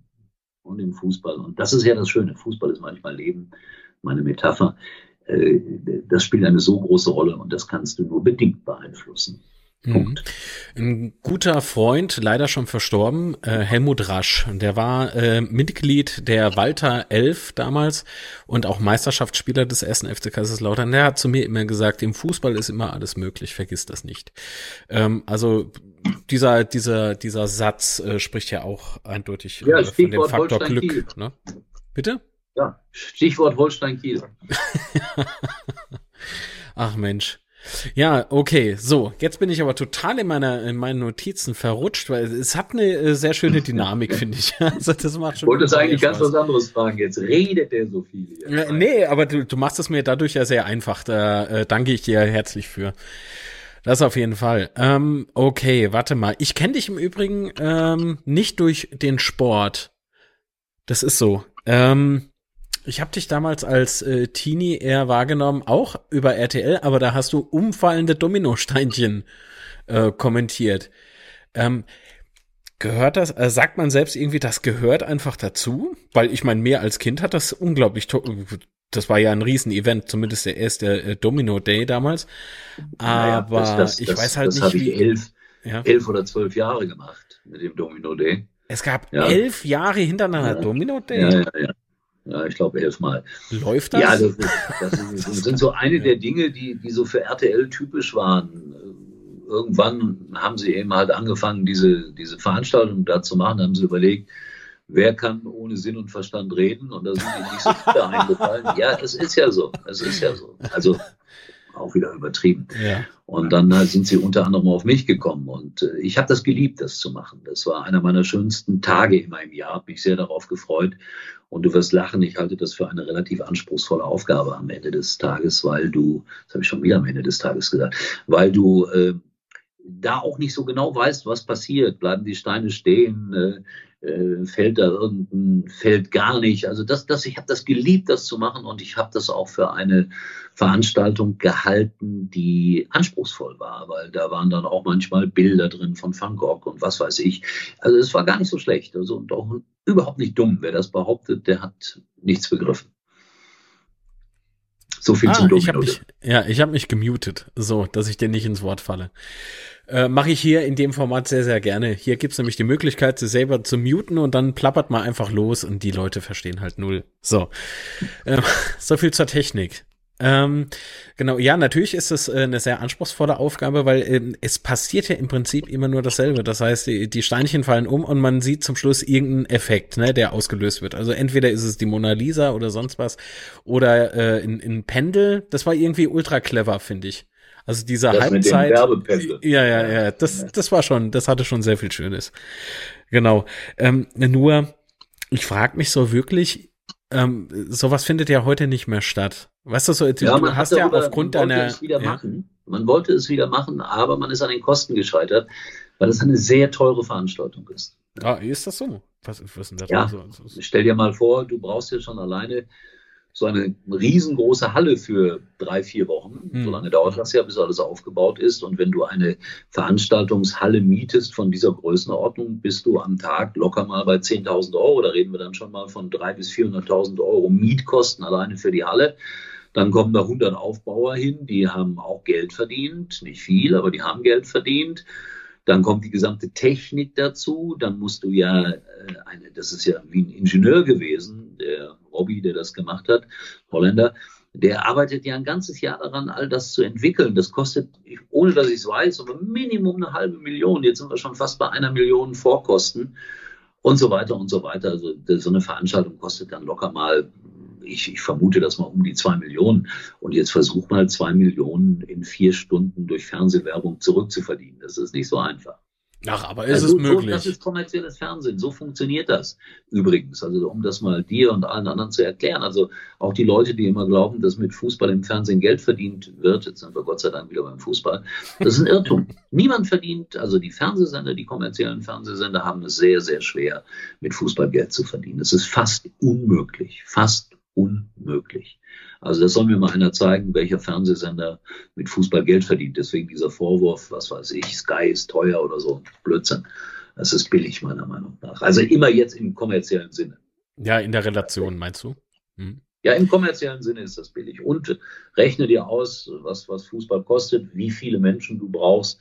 und im Fußball. Und das ist ja das Schöne. Fußball ist manchmal Leben, meine Metapher. Äh, das spielt eine so große Rolle und das kannst du nur bedingt beeinflussen. Mhm. Punkt. Ein guter Freund, leider schon verstorben, äh, Helmut Rasch. Der war äh, Mitglied der Walter 11 damals und auch Meisterschaftsspieler des ersten FC Kaiserslautern. Der hat zu mir immer gesagt, im Fußball ist immer alles möglich, vergiss das nicht. Ähm, also dieser, dieser, dieser Satz äh, spricht ja auch eindeutig ja, äh, von dem Faktor Glück. Ne? Bitte? Ja, Stichwort Holstein Kiel. Ach Mensch. Ja, okay, so, jetzt bin ich aber total in meiner in meinen Notizen verrutscht, weil es hat eine äh, sehr schöne Dynamik, finde ich. Also das macht schon. Wolltest eigentlich Spaß. ganz was anderes fragen. Jetzt redet der so viel. Äh, nee, aber du, du machst es mir dadurch ja sehr einfach. Da äh, danke ich dir herzlich für. Das auf jeden Fall. Ähm, okay, warte mal. Ich kenne dich im Übrigen ähm, nicht durch den Sport. Das ist so. Ähm, ich habe dich damals als äh, Teenie eher wahrgenommen, auch über RTL, aber da hast du umfallende Dominosteinchen äh, kommentiert. Ähm, gehört das, äh, sagt man selbst irgendwie, das gehört einfach dazu? Weil ich meine, mehr als Kind hat das unglaublich das war ja ein Riesen-Event, zumindest der erste äh, Domino Day damals. Aber naja, das, das, ich das, weiß halt nicht, wie. Elf, ja. elf oder zwölf Jahre gemacht mit dem Domino Day. Es gab ja. elf Jahre hintereinander ja. Domino Day. Ja, ja, ja. Ja, ich glaube elfmal. Läuft das? Ja, das, ist, das, ist, das sind so eine der Dinge, die, die so für RTL typisch waren. Irgendwann haben sie eben halt angefangen, diese, diese Veranstaltung da zu machen, haben sie überlegt, wer kann ohne Sinn und Verstand reden? Und da sind ihnen nicht so viele eingefallen. Ja, es ist ja so. Es ist ja so. Also auch wieder übertrieben. Ja. Und dann halt sind sie unter anderem auf mich gekommen. Und äh, ich habe das geliebt, das zu machen. Das war einer meiner schönsten Tage in meinem Jahr. Habe mich sehr darauf gefreut. Und du wirst lachen, ich halte das für eine relativ anspruchsvolle Aufgabe am Ende des Tages, weil du, das habe ich schon wieder am Ende des Tages gesagt, weil du äh, da auch nicht so genau weißt, was passiert. Bleiben die Steine stehen? Äh, äh, fällt da irgendein Feld gar nicht. Also das, das, ich habe das geliebt, das zu machen und ich habe das auch für eine Veranstaltung gehalten, die anspruchsvoll war, weil da waren dann auch manchmal Bilder drin von Van Gogh und was weiß ich. Also es war gar nicht so schlecht. Also und auch überhaupt nicht dumm. Wer das behauptet, der hat nichts begriffen. So viel ah, zum Domino. Ich mich, ja, ich habe mich gemutet, so, dass ich dir nicht ins Wort falle. Äh, Mache ich hier in dem Format sehr, sehr gerne. Hier gibt's nämlich die Möglichkeit, sie selber zu muten und dann plappert man einfach los und die Leute verstehen halt null. So. Äh, so viel zur Technik. Ähm, genau, ja, natürlich ist es äh, eine sehr anspruchsvolle Aufgabe, weil ähm, es passiert ja im Prinzip immer nur dasselbe. Das heißt, die, die Steinchen fallen um und man sieht zum Schluss irgendeinen Effekt, ne, der ausgelöst wird. Also entweder ist es die Mona Lisa oder sonst was oder äh, in, in Pendel. Das war irgendwie ultra clever, finde ich. Also dieser das Halbzeit. ja, ja, ja. Das, das war schon, das hatte schon sehr viel Schönes. Genau. Ähm, nur, ich frage mich so wirklich, ähm, sowas findet ja heute nicht mehr statt. Weißt du, so, ja, du hast ja aufgrund deiner. Es wieder ja? machen. Man wollte es wieder machen, aber man ist an den Kosten gescheitert, weil es eine sehr teure Veranstaltung ist. Ah, ist das so? Was, was ist denn das? Ja, so? stell dir mal vor, du brauchst ja schon alleine so eine riesengroße Halle für drei, vier Wochen. Mhm. So lange dauert das ja, bis alles aufgebaut ist. Und wenn du eine Veranstaltungshalle mietest von dieser Größenordnung, bist du am Tag locker mal bei 10.000 Euro. Da reden wir dann schon mal von 300.000 bis 400.000 Euro Mietkosten alleine für die Halle. Dann kommen da 100 Aufbauer hin, die haben auch Geld verdient. Nicht viel, aber die haben Geld verdient. Dann kommt die gesamte Technik dazu. Dann musst du ja, äh, eine, das ist ja wie ein Ingenieur gewesen, der Robby, der das gemacht hat, Holländer, der arbeitet ja ein ganzes Jahr daran, all das zu entwickeln. Das kostet, ohne dass ich es weiß, aber Minimum eine halbe Million. Jetzt sind wir schon fast bei einer Million Vorkosten und so weiter und so weiter. Also so eine Veranstaltung kostet dann locker mal ich, ich vermute das mal um die zwei Millionen. Und jetzt versuch mal zwei Millionen in vier Stunden durch Fernsehwerbung zurückzuverdienen. Das ist nicht so einfach. Ach, aber ist also, es möglich? das ist kommerzielles Fernsehen. So funktioniert das übrigens. Also um das mal dir und allen anderen zu erklären. Also auch die Leute, die immer glauben, dass mit Fußball im Fernsehen Geld verdient wird, jetzt sind wir Gott sei Dank wieder beim Fußball, das ist ein Irrtum. Niemand verdient, also die Fernsehsender, die kommerziellen Fernsehsender haben es sehr, sehr schwer, mit Fußball Geld zu verdienen. Es ist fast unmöglich, fast unmöglich. Also das soll mir mal einer zeigen, welcher Fernsehsender mit Fußball Geld verdient. Deswegen dieser Vorwurf, was weiß ich, Sky ist teuer oder so, Blödsinn. Das ist billig meiner Meinung nach. Also immer jetzt im kommerziellen Sinne. Ja, in der Relation meinst du? Hm. Ja, im kommerziellen Sinne ist das billig. Und rechne dir aus, was, was Fußball kostet, wie viele Menschen du brauchst,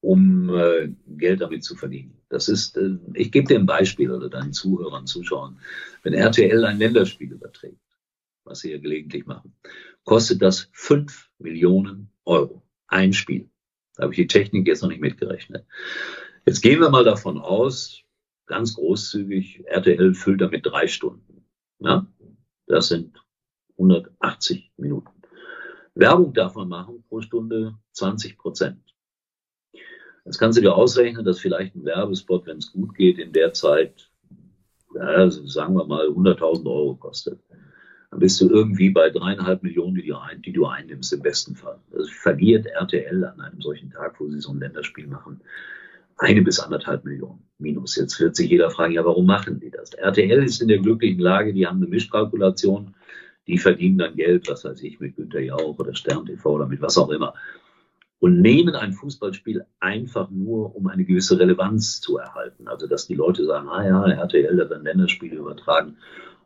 um äh, Geld damit zu verdienen. Das ist, äh, ich gebe dir ein Beispiel oder deinen Zuhörern, Zuschauern. Wenn RTL ein Länderspiel überträgt, was sie ja gelegentlich machen, kostet das 5 Millionen Euro. Ein Spiel. Da habe ich die Technik jetzt noch nicht mitgerechnet. Jetzt gehen wir mal davon aus, ganz großzügig, RTL füllt damit drei Stunden. Ja? Das sind 180 Minuten. Werbung darf man machen pro Stunde 20 Prozent. Jetzt kannst du dir ausrechnen, dass vielleicht ein Werbespot, wenn es gut geht, in der Zeit, ja, sagen wir mal, 100.000 Euro kostet dann bist du irgendwie bei dreieinhalb Millionen, die du, ein, die du einnimmt im besten Fall. Das verliert RTL an einem solchen Tag, wo sie so ein Länderspiel machen, eine bis anderthalb Millionen minus. Jetzt wird sich jeder fragen, ja, warum machen die das? RTL ist in der glücklichen Lage, die haben eine Mischkalkulation, die verdienen dann Geld, was weiß ich, mit Günter Jauch oder Stern TV oder mit was auch immer. Und nehmen ein Fußballspiel einfach nur, um eine gewisse Relevanz zu erhalten. Also, dass die Leute sagen, ah ja, RTL, da werden Länderspiele übertragen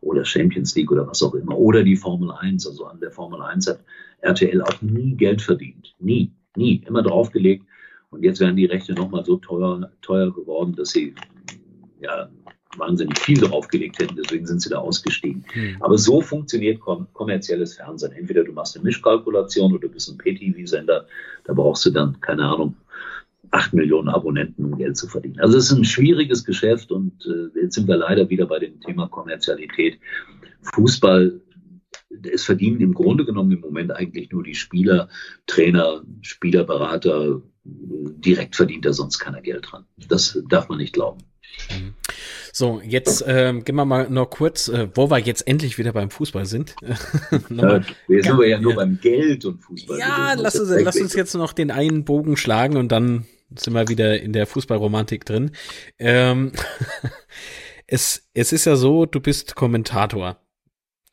oder Champions League oder was auch immer. Oder die Formel 1. Also an der Formel 1 hat RTL auch nie Geld verdient. Nie, nie. Immer draufgelegt. Und jetzt werden die Rechte nochmal so teuer, teuer geworden, dass sie ja, wahnsinnig viel draufgelegt hätten. Deswegen sind sie da ausgestiegen. Mhm. Aber so funktioniert kom kommerzielles Fernsehen. Entweder du machst eine Mischkalkulation oder du bist ein PTV-Sender. Da brauchst du dann, keine Ahnung, acht Millionen Abonnenten, um Geld zu verdienen. Also es ist ein schwieriges Geschäft und äh, jetzt sind wir leider wieder bei dem Thema Kommerzialität. Fußball, es verdienen im Grunde genommen im Moment eigentlich nur die Spieler, Trainer, Spielerberater. Direkt verdient da sonst keiner Geld dran. Das darf man nicht glauben. So, jetzt ähm, gehen wir mal noch kurz, äh, wo wir jetzt endlich wieder beim Fußball sind. ja, jetzt sind wir ja nur beim Geld und Fußball. Ja, lass uns, lass uns jetzt noch den einen Bogen schlagen und dann sind wir wieder in der Fußballromantik drin. Ähm, es, es ist ja so, du bist Kommentator.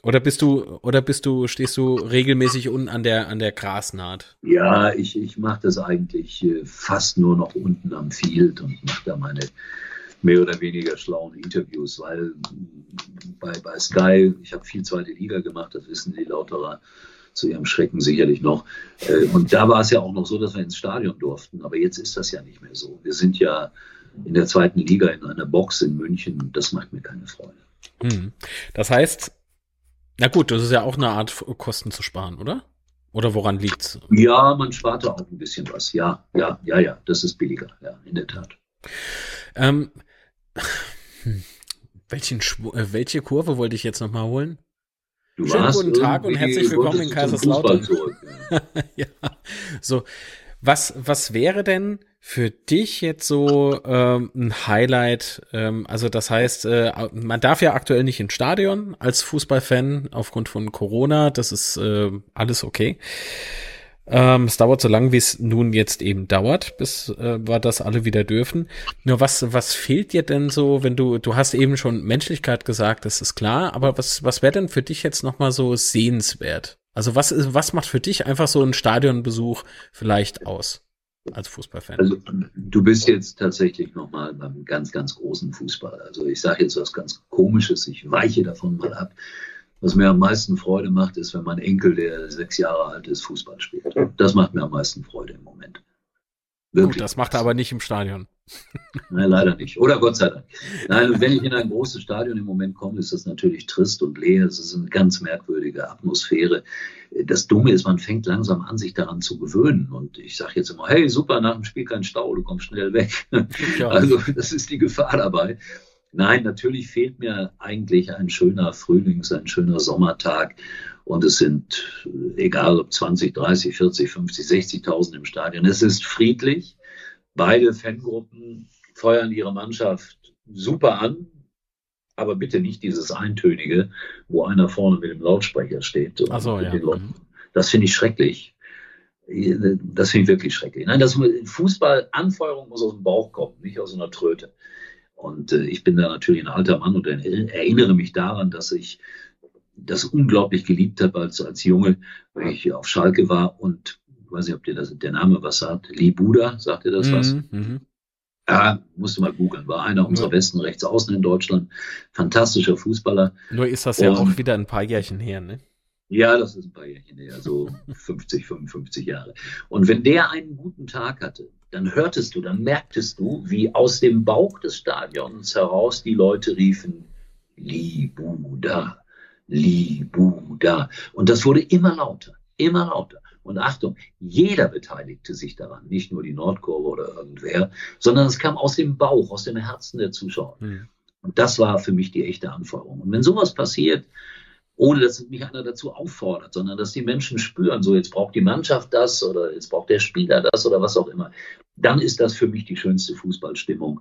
Oder bist du, oder bist du, stehst du regelmäßig unten an der, an der Grasnaht? Ja, ich, ich mache das eigentlich äh, fast nur noch unten am Field und mache da meine mehr oder weniger schlauen Interviews, weil bei, bei Sky, ich habe viel zweite Liga gemacht, das wissen die Lauterer zu ihrem Schrecken sicherlich noch. Äh, und da war es ja auch noch so, dass wir ins Stadion durften. Aber jetzt ist das ja nicht mehr so. Wir sind ja in der zweiten Liga in einer Box in München und das macht mir keine Freude. Hm. Das heißt, na gut, das ist ja auch eine Art, Kosten zu sparen, oder? Oder woran liegt's? Ja, man spart da auch ein bisschen was. Ja, ja, ja, ja, das ist billiger, ja, in der Tat. Ähm, hm, welchen, äh, welche Kurve wollte ich jetzt nochmal holen? Du Schönen guten Tag und herzlich willkommen in Kaiserslautern. ja, so. Was, was wäre denn für dich jetzt so ähm, ein Highlight? Ähm, also das heißt, äh, man darf ja aktuell nicht ins Stadion als Fußballfan aufgrund von Corona. Das ist äh, alles okay. Ähm, es dauert so lange, wie es nun jetzt eben dauert, bis äh, wir das alle wieder dürfen. Nur was, was fehlt dir denn so, wenn du, du hast eben schon Menschlichkeit gesagt, das ist klar, aber was, was wäre denn für dich jetzt nochmal so sehenswert? Also was was macht für dich einfach so ein Stadionbesuch vielleicht aus? Als Fußballfan. Also du bist jetzt tatsächlich nochmal beim ganz, ganz großen Fußball. Also ich sage jetzt was ganz Komisches, ich weiche davon mal ab. Was mir am meisten Freude macht, ist, wenn mein Enkel, der sechs Jahre alt ist, Fußball spielt. Das macht mir am meisten Freude im Moment. Wirklich. Gut, das macht er aber nicht im Stadion. Nein, leider nicht. Oder Gott sei Dank. Nein, wenn ich in ein großes Stadion im Moment komme, ist das natürlich trist und leer. Es ist eine ganz merkwürdige Atmosphäre. Das Dumme ist, man fängt langsam an, sich daran zu gewöhnen. Und ich sage jetzt immer, hey, super, nach dem Spiel kein Stau, du kommst schnell weg. Ja. Also das ist die Gefahr dabei. Nein, natürlich fehlt mir eigentlich ein schöner Frühlings-, ein schöner Sommertag. Und es sind, egal ob 20, 30, 40, 50, 60.000 im Stadion. Es ist friedlich. Beide Fangruppen feuern ihre Mannschaft super an. Aber bitte nicht dieses Eintönige, wo einer vorne mit dem Lautsprecher steht. Ach so, ja. Mhm. Das finde ich schrecklich. Das finde ich wirklich schrecklich. Nein, das Fußball, Anfeuerung muss aus dem Bauch kommen, nicht aus einer Tröte. Und äh, ich bin da natürlich ein alter Mann und erinnere mich daran, dass ich das unglaublich geliebt habe als, als Junge, weil ich auf Schalke war und ich weiß nicht, ob dir das, der Name was sagt. Lee Buda, sagt dir das mhm, was? Mhm. Ja, musst du mal googeln. War einer unserer ja. besten Rechtsaußen in Deutschland. Fantastischer Fußballer. Nur ist das ja auch wieder ein paar Jährchen her, ne? Ja, das ist ein paar Jährchen her, so 50, 55 Jahre. Und wenn der einen guten Tag hatte, dann hörtest du, dann merktest du, wie aus dem Bauch des Stadions heraus die Leute riefen, Libuda, Libuda. Und das wurde immer lauter, immer lauter. Und Achtung, jeder beteiligte sich daran, nicht nur die Nordkurve oder irgendwer, sondern es kam aus dem Bauch, aus dem Herzen der Zuschauer. Mhm. Und das war für mich die echte Anforderung. Und wenn sowas passiert, ohne dass mich einer dazu auffordert, sondern dass die Menschen spüren, so jetzt braucht die Mannschaft das oder jetzt braucht der Spieler das oder was auch immer, dann ist das für mich die schönste Fußballstimmung.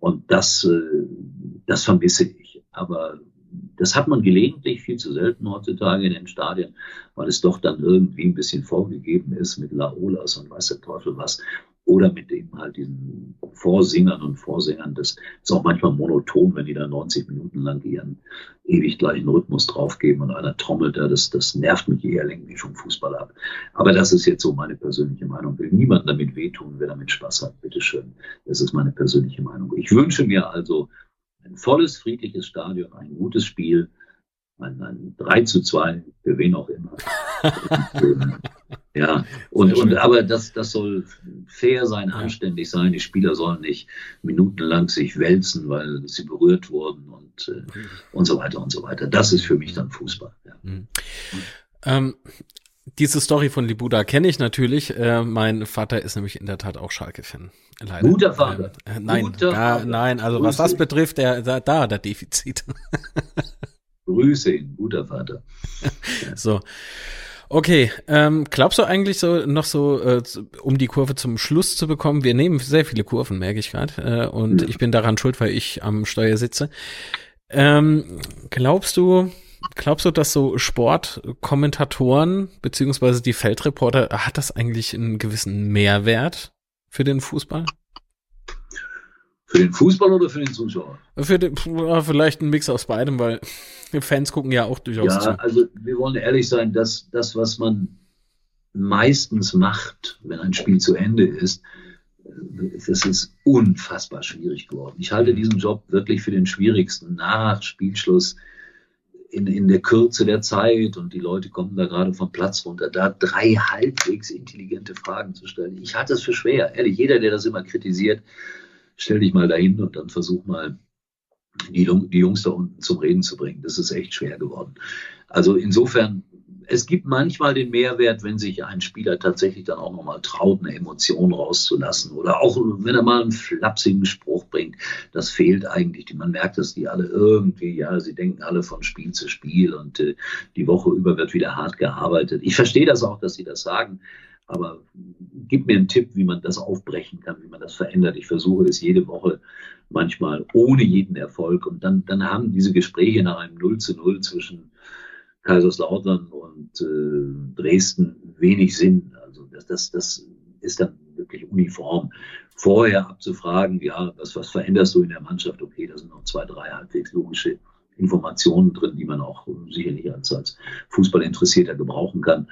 Und das, äh, das vermisse ich. Aber das hat man gelegentlich, viel zu selten heutzutage in den Stadien, weil es doch dann irgendwie ein bisschen vorgegeben ist mit Laolas und weiß der Teufel was. Oder mit eben halt diesen Vorsingern und Vorsängern. Das ist auch manchmal monoton, wenn die da 90 Minuten lang ihren ewig gleichen Rhythmus draufgeben und einer trommelt da. Das, das nervt mich eher irgendwie vom Fußball ab. Aber das ist jetzt so meine persönliche Meinung. Ich will niemand damit wehtun, wer damit Spaß hat. Bitteschön. Das ist meine persönliche Meinung. Ich wünsche mir also ein volles, friedliches Stadion, ein gutes Spiel, ein, ein 3 zu 2, für wen auch immer. ja, und, und aber das, das soll fair sein, anständig sein. Die Spieler sollen nicht minutenlang sich wälzen, weil sie berührt wurden und, äh, und so weiter und so weiter. Das ist für mich dann Fußball. Ja. Mhm. Ähm, diese Story von Libuda kenne ich natürlich. Äh, mein Vater ist nämlich in der Tat auch Schalke-Fan. Leider. Guter Vater. Ähm, äh, nein, Guter Vater. nein, also Grüße. was das betrifft, der, da, da der Defizit. Grüße ihn, guter Vater. so. Okay, ähm, glaubst du eigentlich so noch so, äh, um die Kurve zum Schluss zu bekommen? Wir nehmen sehr viele Kurven, merke ich gerade, äh, und ja. ich bin daran schuld, weil ich am Steuer sitze. Ähm, glaubst du, glaubst du, dass so Sportkommentatoren beziehungsweise die Feldreporter hat das eigentlich einen gewissen Mehrwert für den Fußball? Für den Fußball oder für den Zuschauer? Für den, vielleicht ein Mix aus beidem, weil Fans gucken ja auch durchaus ja, zu. Ja, also wir wollen ehrlich sein, dass das, was man meistens macht, wenn ein Spiel zu Ende ist, das ist unfassbar schwierig geworden. Ich halte diesen Job wirklich für den schwierigsten nach Spielschluss in, in der Kürze der Zeit und die Leute kommen da gerade vom Platz runter, da drei halbwegs intelligente Fragen zu stellen. Ich halte es für schwer. Ehrlich, jeder, der das immer kritisiert, stell dich mal dahin und dann versuch mal, die, die Jungs da unten zum Reden zu bringen. Das ist echt schwer geworden. Also insofern es gibt manchmal den Mehrwert, wenn sich ein Spieler tatsächlich dann auch nochmal traut, eine Emotion rauszulassen oder auch wenn er mal einen flapsigen Spruch bringt. Das fehlt eigentlich. Man merkt, dass die alle irgendwie, ja, sie denken alle von Spiel zu Spiel und äh, die Woche über wird wieder hart gearbeitet. Ich verstehe das auch, dass sie das sagen. Aber gib mir einen Tipp, wie man das aufbrechen kann, wie man das verändert. Ich versuche es jede Woche, manchmal ohne jeden Erfolg. Und dann, dann haben diese Gespräche nach einem 0 zu 0 zwischen Kaiserslautern und äh, Dresden wenig Sinn. Also das, das, das ist dann wirklich uniform. Vorher abzufragen, ja, was, was veränderst du in der Mannschaft? Okay, da sind noch zwei, drei halbwegs logische Informationen drin, die man auch sicherlich als, als Fußballinteressierter gebrauchen kann.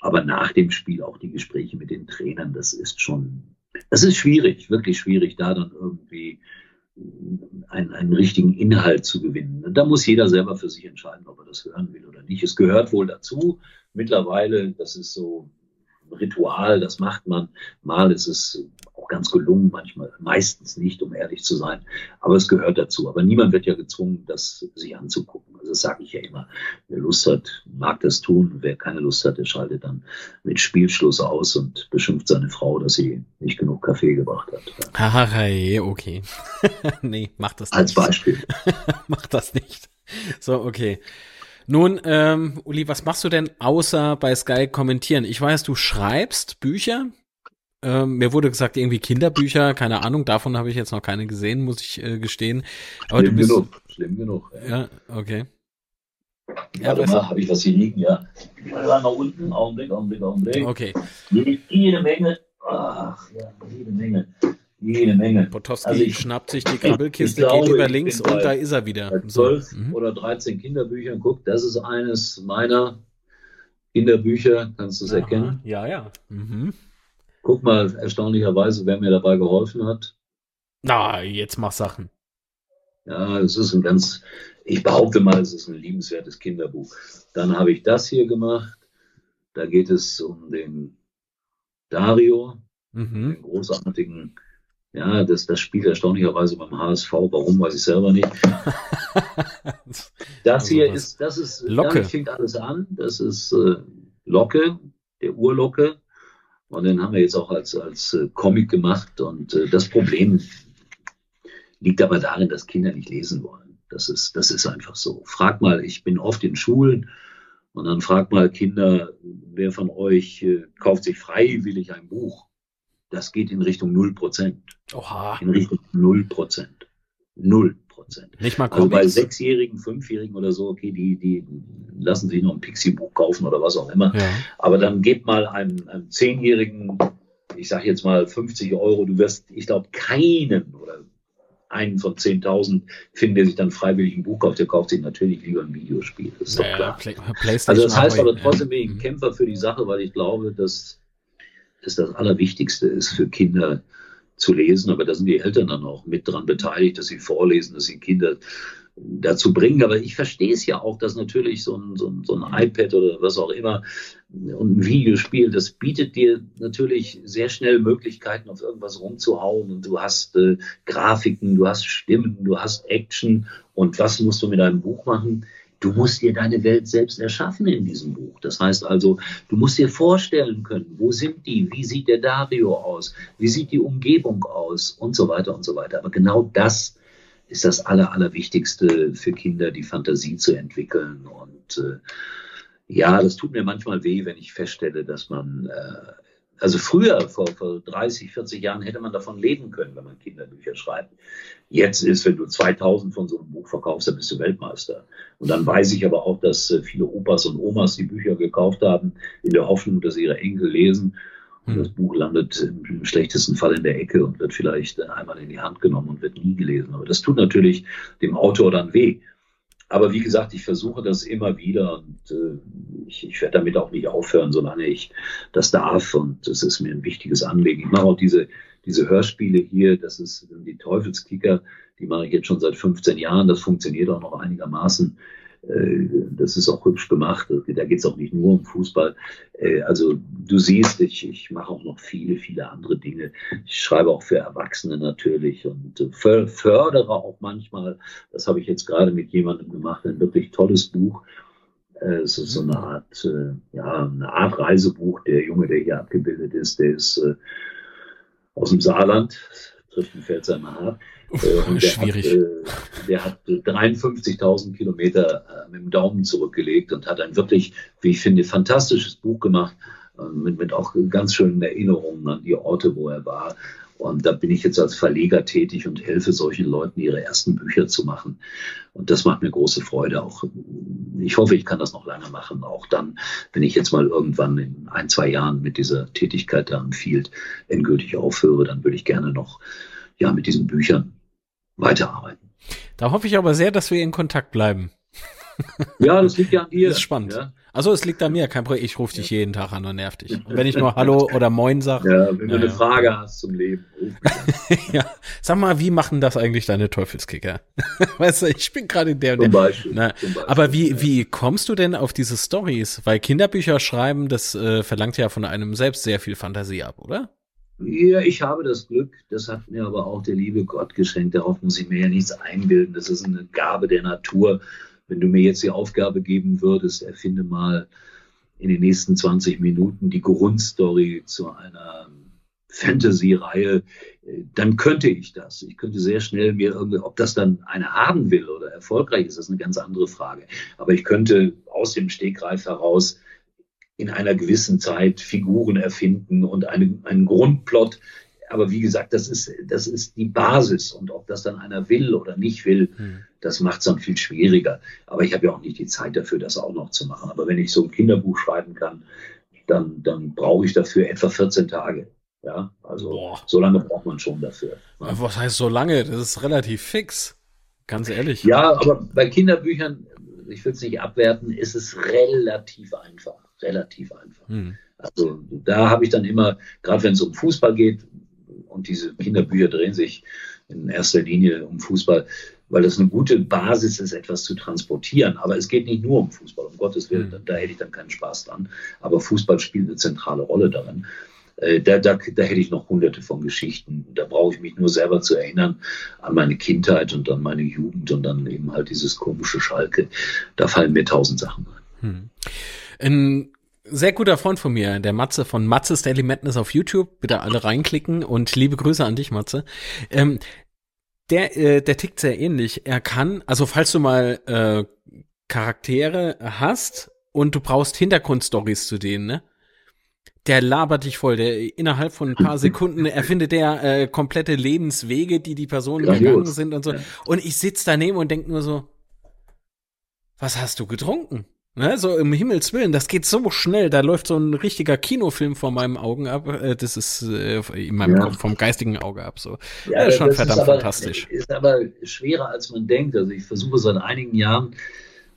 Aber nach dem Spiel auch die Gespräche mit den Trainern, das ist schon, das ist schwierig, wirklich schwierig, da dann irgendwie einen, einen richtigen Inhalt zu gewinnen. Und da muss jeder selber für sich entscheiden, ob er das hören will oder nicht. Es gehört wohl dazu. Mittlerweile, das ist so Ritual, das macht man. Mal ist es auch ganz gelungen, manchmal, meistens nicht, um ehrlich zu sein. Aber es gehört dazu. Aber niemand wird ja gezwungen, das sich anzugucken. Also das sage ich ja immer. Wer Lust hat, mag das tun. Wer keine Lust hat, der schaltet dann mit Spielschluss aus und beschimpft seine Frau, dass sie nicht genug Kaffee gebracht hat. Haha, okay. nee, mach das nicht. Als Beispiel. mach das nicht. So, okay. Nun, ähm, Uli, was machst du denn außer bei Sky kommentieren? Ich weiß, du schreibst Bücher. Ähm, mir wurde gesagt, irgendwie Kinderbücher, keine Ahnung, davon habe ich jetzt noch keine gesehen, muss ich äh, gestehen. Aber schlimm du bist, genug, schlimm genug. Ja, okay. Ja, Warte mal, habe ich was hier liegen, ja. Mal nach unten, Augenblick, Augenblick, Augenblick. Okay. Jede Menge, ach ja, jede Menge. Jede Menge. Potowski also ich, schnappt sich die Krabbelkiste, geht über links und da ist er wieder. Zwölf so. mhm. oder 13 Kinderbüchern. Guck, das ist eines meiner Kinderbücher. Kannst du es erkennen? Ja, ja. Mhm. Guck mal, erstaunlicherweise, wer mir dabei geholfen hat. Na, jetzt mach Sachen. Ja, es ist ein ganz, ich behaupte mal, es ist ein liebenswertes Kinderbuch. Dann habe ich das hier gemacht. Da geht es um den Dario, mhm. den großartigen ja, das, das spielt erstaunlicherweise beim HSV. Warum, weiß ich selber nicht. Das also hier ist, das ist, Locke. damit fängt alles an. Das ist äh, Locke, der Urlocke. Und den haben wir jetzt auch als, als äh, Comic gemacht. Und äh, das Problem liegt aber darin, dass Kinder nicht lesen wollen. Das ist, das ist einfach so. Frag mal, ich bin oft in Schulen und dann frag mal Kinder, wer von euch äh, kauft sich freiwillig ein Buch? Das geht in Richtung 0 Prozent. Oha. In Richtung 0 Prozent. 0 Prozent. Nicht mal Also bei Sechsjährigen, Fünfjährigen oder so, okay, die, die lassen sich noch ein Pixie-Buch kaufen oder was auch immer. Ja. Aber dann gebt mal einem, einem Zehnjährigen, ich sage jetzt mal 50 Euro, du wirst, ich glaube, keinen oder einen von 10.000 finden, der sich dann freiwillig ein Buch kauft, der kauft sich natürlich lieber ein Videospiel. Das ist doch klar. Play also das heißt aber trotzdem bin ich ein Kämpfer für die Sache, weil ich glaube, dass das das Allerwichtigste ist für Kinder zu lesen. Aber da sind die Eltern dann auch mit dran beteiligt, dass sie vorlesen, dass sie Kinder dazu bringen. Aber ich verstehe es ja auch, dass natürlich so ein, so, ein, so ein iPad oder was auch immer und ein Videospiel, das bietet dir natürlich sehr schnell Möglichkeiten, auf irgendwas rumzuhauen. Und du hast äh, Grafiken, du hast Stimmen, du hast Action. Und was musst du mit deinem Buch machen? Du musst dir deine Welt selbst erschaffen in diesem Buch. Das heißt also, du musst dir vorstellen können, wo sind die, wie sieht der Dario aus, wie sieht die Umgebung aus und so weiter und so weiter. Aber genau das ist das Aller, Allerwichtigste für Kinder, die Fantasie zu entwickeln. Und äh, ja, das tut mir manchmal weh, wenn ich feststelle, dass man äh, also früher, vor, vor 30, 40 Jahren, hätte man davon leben können, wenn man Kinderbücher schreibt. Jetzt ist, wenn du 2000 von so einem Buch verkaufst, dann bist du Weltmeister. Und dann weiß ich aber auch, dass äh, viele Opas und Omas die Bücher gekauft haben, in der Hoffnung, dass ihre Enkel lesen. Und das Buch landet im schlechtesten Fall in der Ecke und wird vielleicht einmal in die Hand genommen und wird nie gelesen. Aber das tut natürlich dem Autor dann weh. Aber wie gesagt, ich versuche das immer wieder und äh, ich, ich werde damit auch nicht aufhören, solange ich das darf. Und das ist mir ein wichtiges Anliegen. Ich mache auch diese, diese Hörspiele hier, das ist die Teufelskicker, die mache ich jetzt schon seit 15 Jahren. Das funktioniert auch noch einigermaßen. Äh, das ist auch hübsch gemacht. Da geht es auch nicht nur um Fußball. Äh, also du siehst, ich, ich mache auch noch viele, viele andere Dinge. Ich schreibe auch für Erwachsene natürlich und äh, fördere auch manchmal. Das habe ich jetzt gerade mit jemandem gemacht, ein wirklich tolles Buch. Es ist so eine Art, ja, eine Art Reisebuch. Der Junge, der hier abgebildet ist, der ist aus dem Saarland, trifft ein Pferd seiner hart. Äh, der Schwierig. Hat, äh, der hat 53.000 Kilometer äh, mit dem Daumen zurückgelegt und hat ein wirklich, wie ich finde, fantastisches Buch gemacht, mit, mit auch ganz schönen Erinnerungen an die Orte, wo er war. Und da bin ich jetzt als Verleger tätig und helfe solchen Leuten, ihre ersten Bücher zu machen. Und das macht mir große Freude. Auch ich hoffe, ich kann das noch lange machen. Auch dann, wenn ich jetzt mal irgendwann in ein, zwei Jahren mit dieser Tätigkeit da am Field endgültig aufhöre, dann würde ich gerne noch ja mit diesen Büchern weiterarbeiten. Da hoffe ich aber sehr, dass wir in Kontakt bleiben. Ja, das liegt ja an dir. Das ist spannend. Ja. Also es liegt an mir, kein Problem. Ich rufe dich ja. jeden Tag an und nerv dich. Und wenn ich nur Hallo oder Moin sage. Ja, wenn du eine Frage hast zum Leben. ja. Sag mal, wie machen das eigentlich deine Teufelskicker? weißt du, ich bin gerade in der. Zum Beispiel, na, Beispiel. Aber wie, wie kommst du denn auf diese Stories? Weil Kinderbücher schreiben, das äh, verlangt ja von einem selbst sehr viel Fantasie ab, oder? Ja, ich habe das Glück, das hat mir aber auch der liebe Gott geschenkt. Darauf muss ich mir ja nichts einbilden. Das ist eine Gabe der Natur. Wenn du mir jetzt die Aufgabe geben würdest, erfinde mal in den nächsten 20 Minuten die Grundstory zu einer Fantasy-Reihe, dann könnte ich das. Ich könnte sehr schnell mir irgendwie, ob das dann eine haben will oder erfolgreich ist, das ist eine ganz andere Frage. Aber ich könnte aus dem Stegreif heraus in einer gewissen Zeit Figuren erfinden und eine, einen Grundplot. Aber wie gesagt, das ist, das ist die Basis. Und ob das dann einer will oder nicht will, hm. das macht es dann viel schwieriger. Aber ich habe ja auch nicht die Zeit dafür, das auch noch zu machen. Aber wenn ich so ein Kinderbuch schreiben kann, dann, dann brauche ich dafür etwa 14 Tage. Ja, also Boah. so lange braucht man schon dafür. Was heißt so lange? Das ist relativ fix. Ganz ehrlich. Ja, aber bei Kinderbüchern, ich will es nicht abwerten, ist es relativ einfach relativ einfach. Mhm. Also da habe ich dann immer, gerade wenn es um Fußball geht, und diese Kinderbücher drehen sich in erster Linie um Fußball, weil das eine gute Basis ist, etwas zu transportieren. Aber es geht nicht nur um Fußball, um Gottes Willen, mhm. da hätte ich dann keinen Spaß dran. Aber Fußball spielt eine zentrale Rolle darin. Äh, da, da, da hätte ich noch hunderte von Geschichten. Da brauche ich mich nur selber zu erinnern an meine Kindheit und an meine Jugend und dann eben halt dieses komische Schalke. Da fallen mir tausend Sachen ein. Hm sehr guter Freund von mir, der Matze von Matzes Daily Madness auf YouTube. Bitte alle reinklicken und liebe Grüße an dich, Matze. Ähm, der, äh, der tickt sehr ähnlich. Er kann, also falls du mal äh, Charaktere hast und du brauchst Hintergrundstories zu denen, ne? Der labert dich voll. Der innerhalb von ein paar Sekunden erfindet der äh, komplette Lebenswege, die die Personen ja, gegangen sind und so. Und ich sitz daneben und denk nur so, was hast du getrunken? Ne, so im Himmels Willen, das geht so schnell, da läuft so ein richtiger Kinofilm vor meinen Augen ab. Äh, das ist äh, in meinem ja. Kopf vom geistigen Auge ab. So. Ja, ja schon verdammt ist aber, fantastisch. Ist aber schwerer als man denkt. Also ich versuche seit einigen Jahren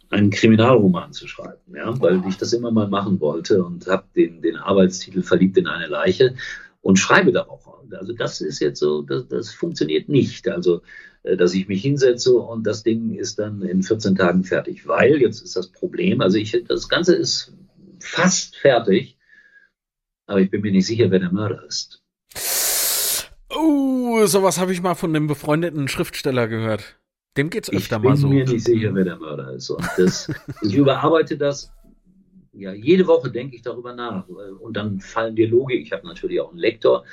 einen Kriminalroman zu schreiben, ja, weil ich das immer mal machen wollte und habe den, den Arbeitstitel Verliebt in eine Leiche und schreibe darauf. Also das ist jetzt so, das, das funktioniert nicht. Also dass ich mich hinsetze und das Ding ist dann in 14 Tagen fertig. Weil, jetzt ist das Problem, also ich, das Ganze ist fast fertig, aber ich bin mir nicht sicher, wer der Mörder ist. Oh, sowas habe ich mal von einem befreundeten Schriftsteller gehört. Dem geht's öfter mal so. Ich bin mir nicht sicher, wer der Mörder ist. Und das, ich überarbeite das. Ja, jede Woche denke ich darüber nach. Und dann fallen dir Logik. Ich habe natürlich auch einen Lektor.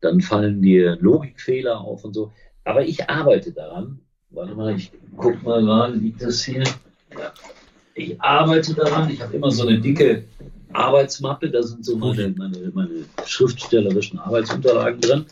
Dann fallen dir Logikfehler auf und so. Aber ich arbeite daran. Warte mal, ich guck mal gerade, liegt das hier? Ja. Ich arbeite daran. Ich habe immer so eine dicke Arbeitsmappe. Da sind so meine, meine, meine schriftstellerischen Arbeitsunterlagen drin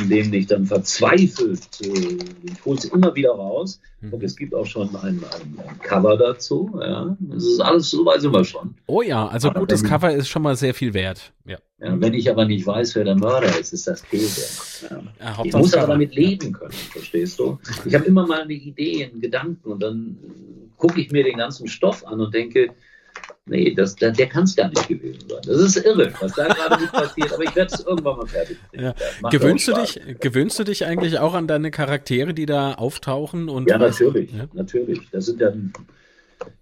in denen ich dann verzweifelt, äh, ich hole es immer wieder raus. Mhm. Und es gibt auch schon ein, ein, ein Cover dazu. Ja. Das ist alles, so weit sind wir schon. Oh ja, also aber gutes Cover ist schon mal sehr viel wert. Ja. Ja. wenn ich aber nicht weiß, wer der Mörder ist, ist das Käse. Ja. Ja, ich muss aber damit leben können, verstehst du? Ich habe immer mal eine Idee, einen Gedanken und dann gucke ich mir den ganzen Stoff an und denke, Nee, das, der, der kann es gar nicht gewesen sein. Das ist irre, was da gerade nicht passiert, aber ich werde es irgendwann mal fertig Ja. Gewöhnst, du dich, gewöhnst du dich eigentlich auch an deine Charaktere, die da auftauchen? Und ja, natürlich, ja? natürlich. Das sind dann,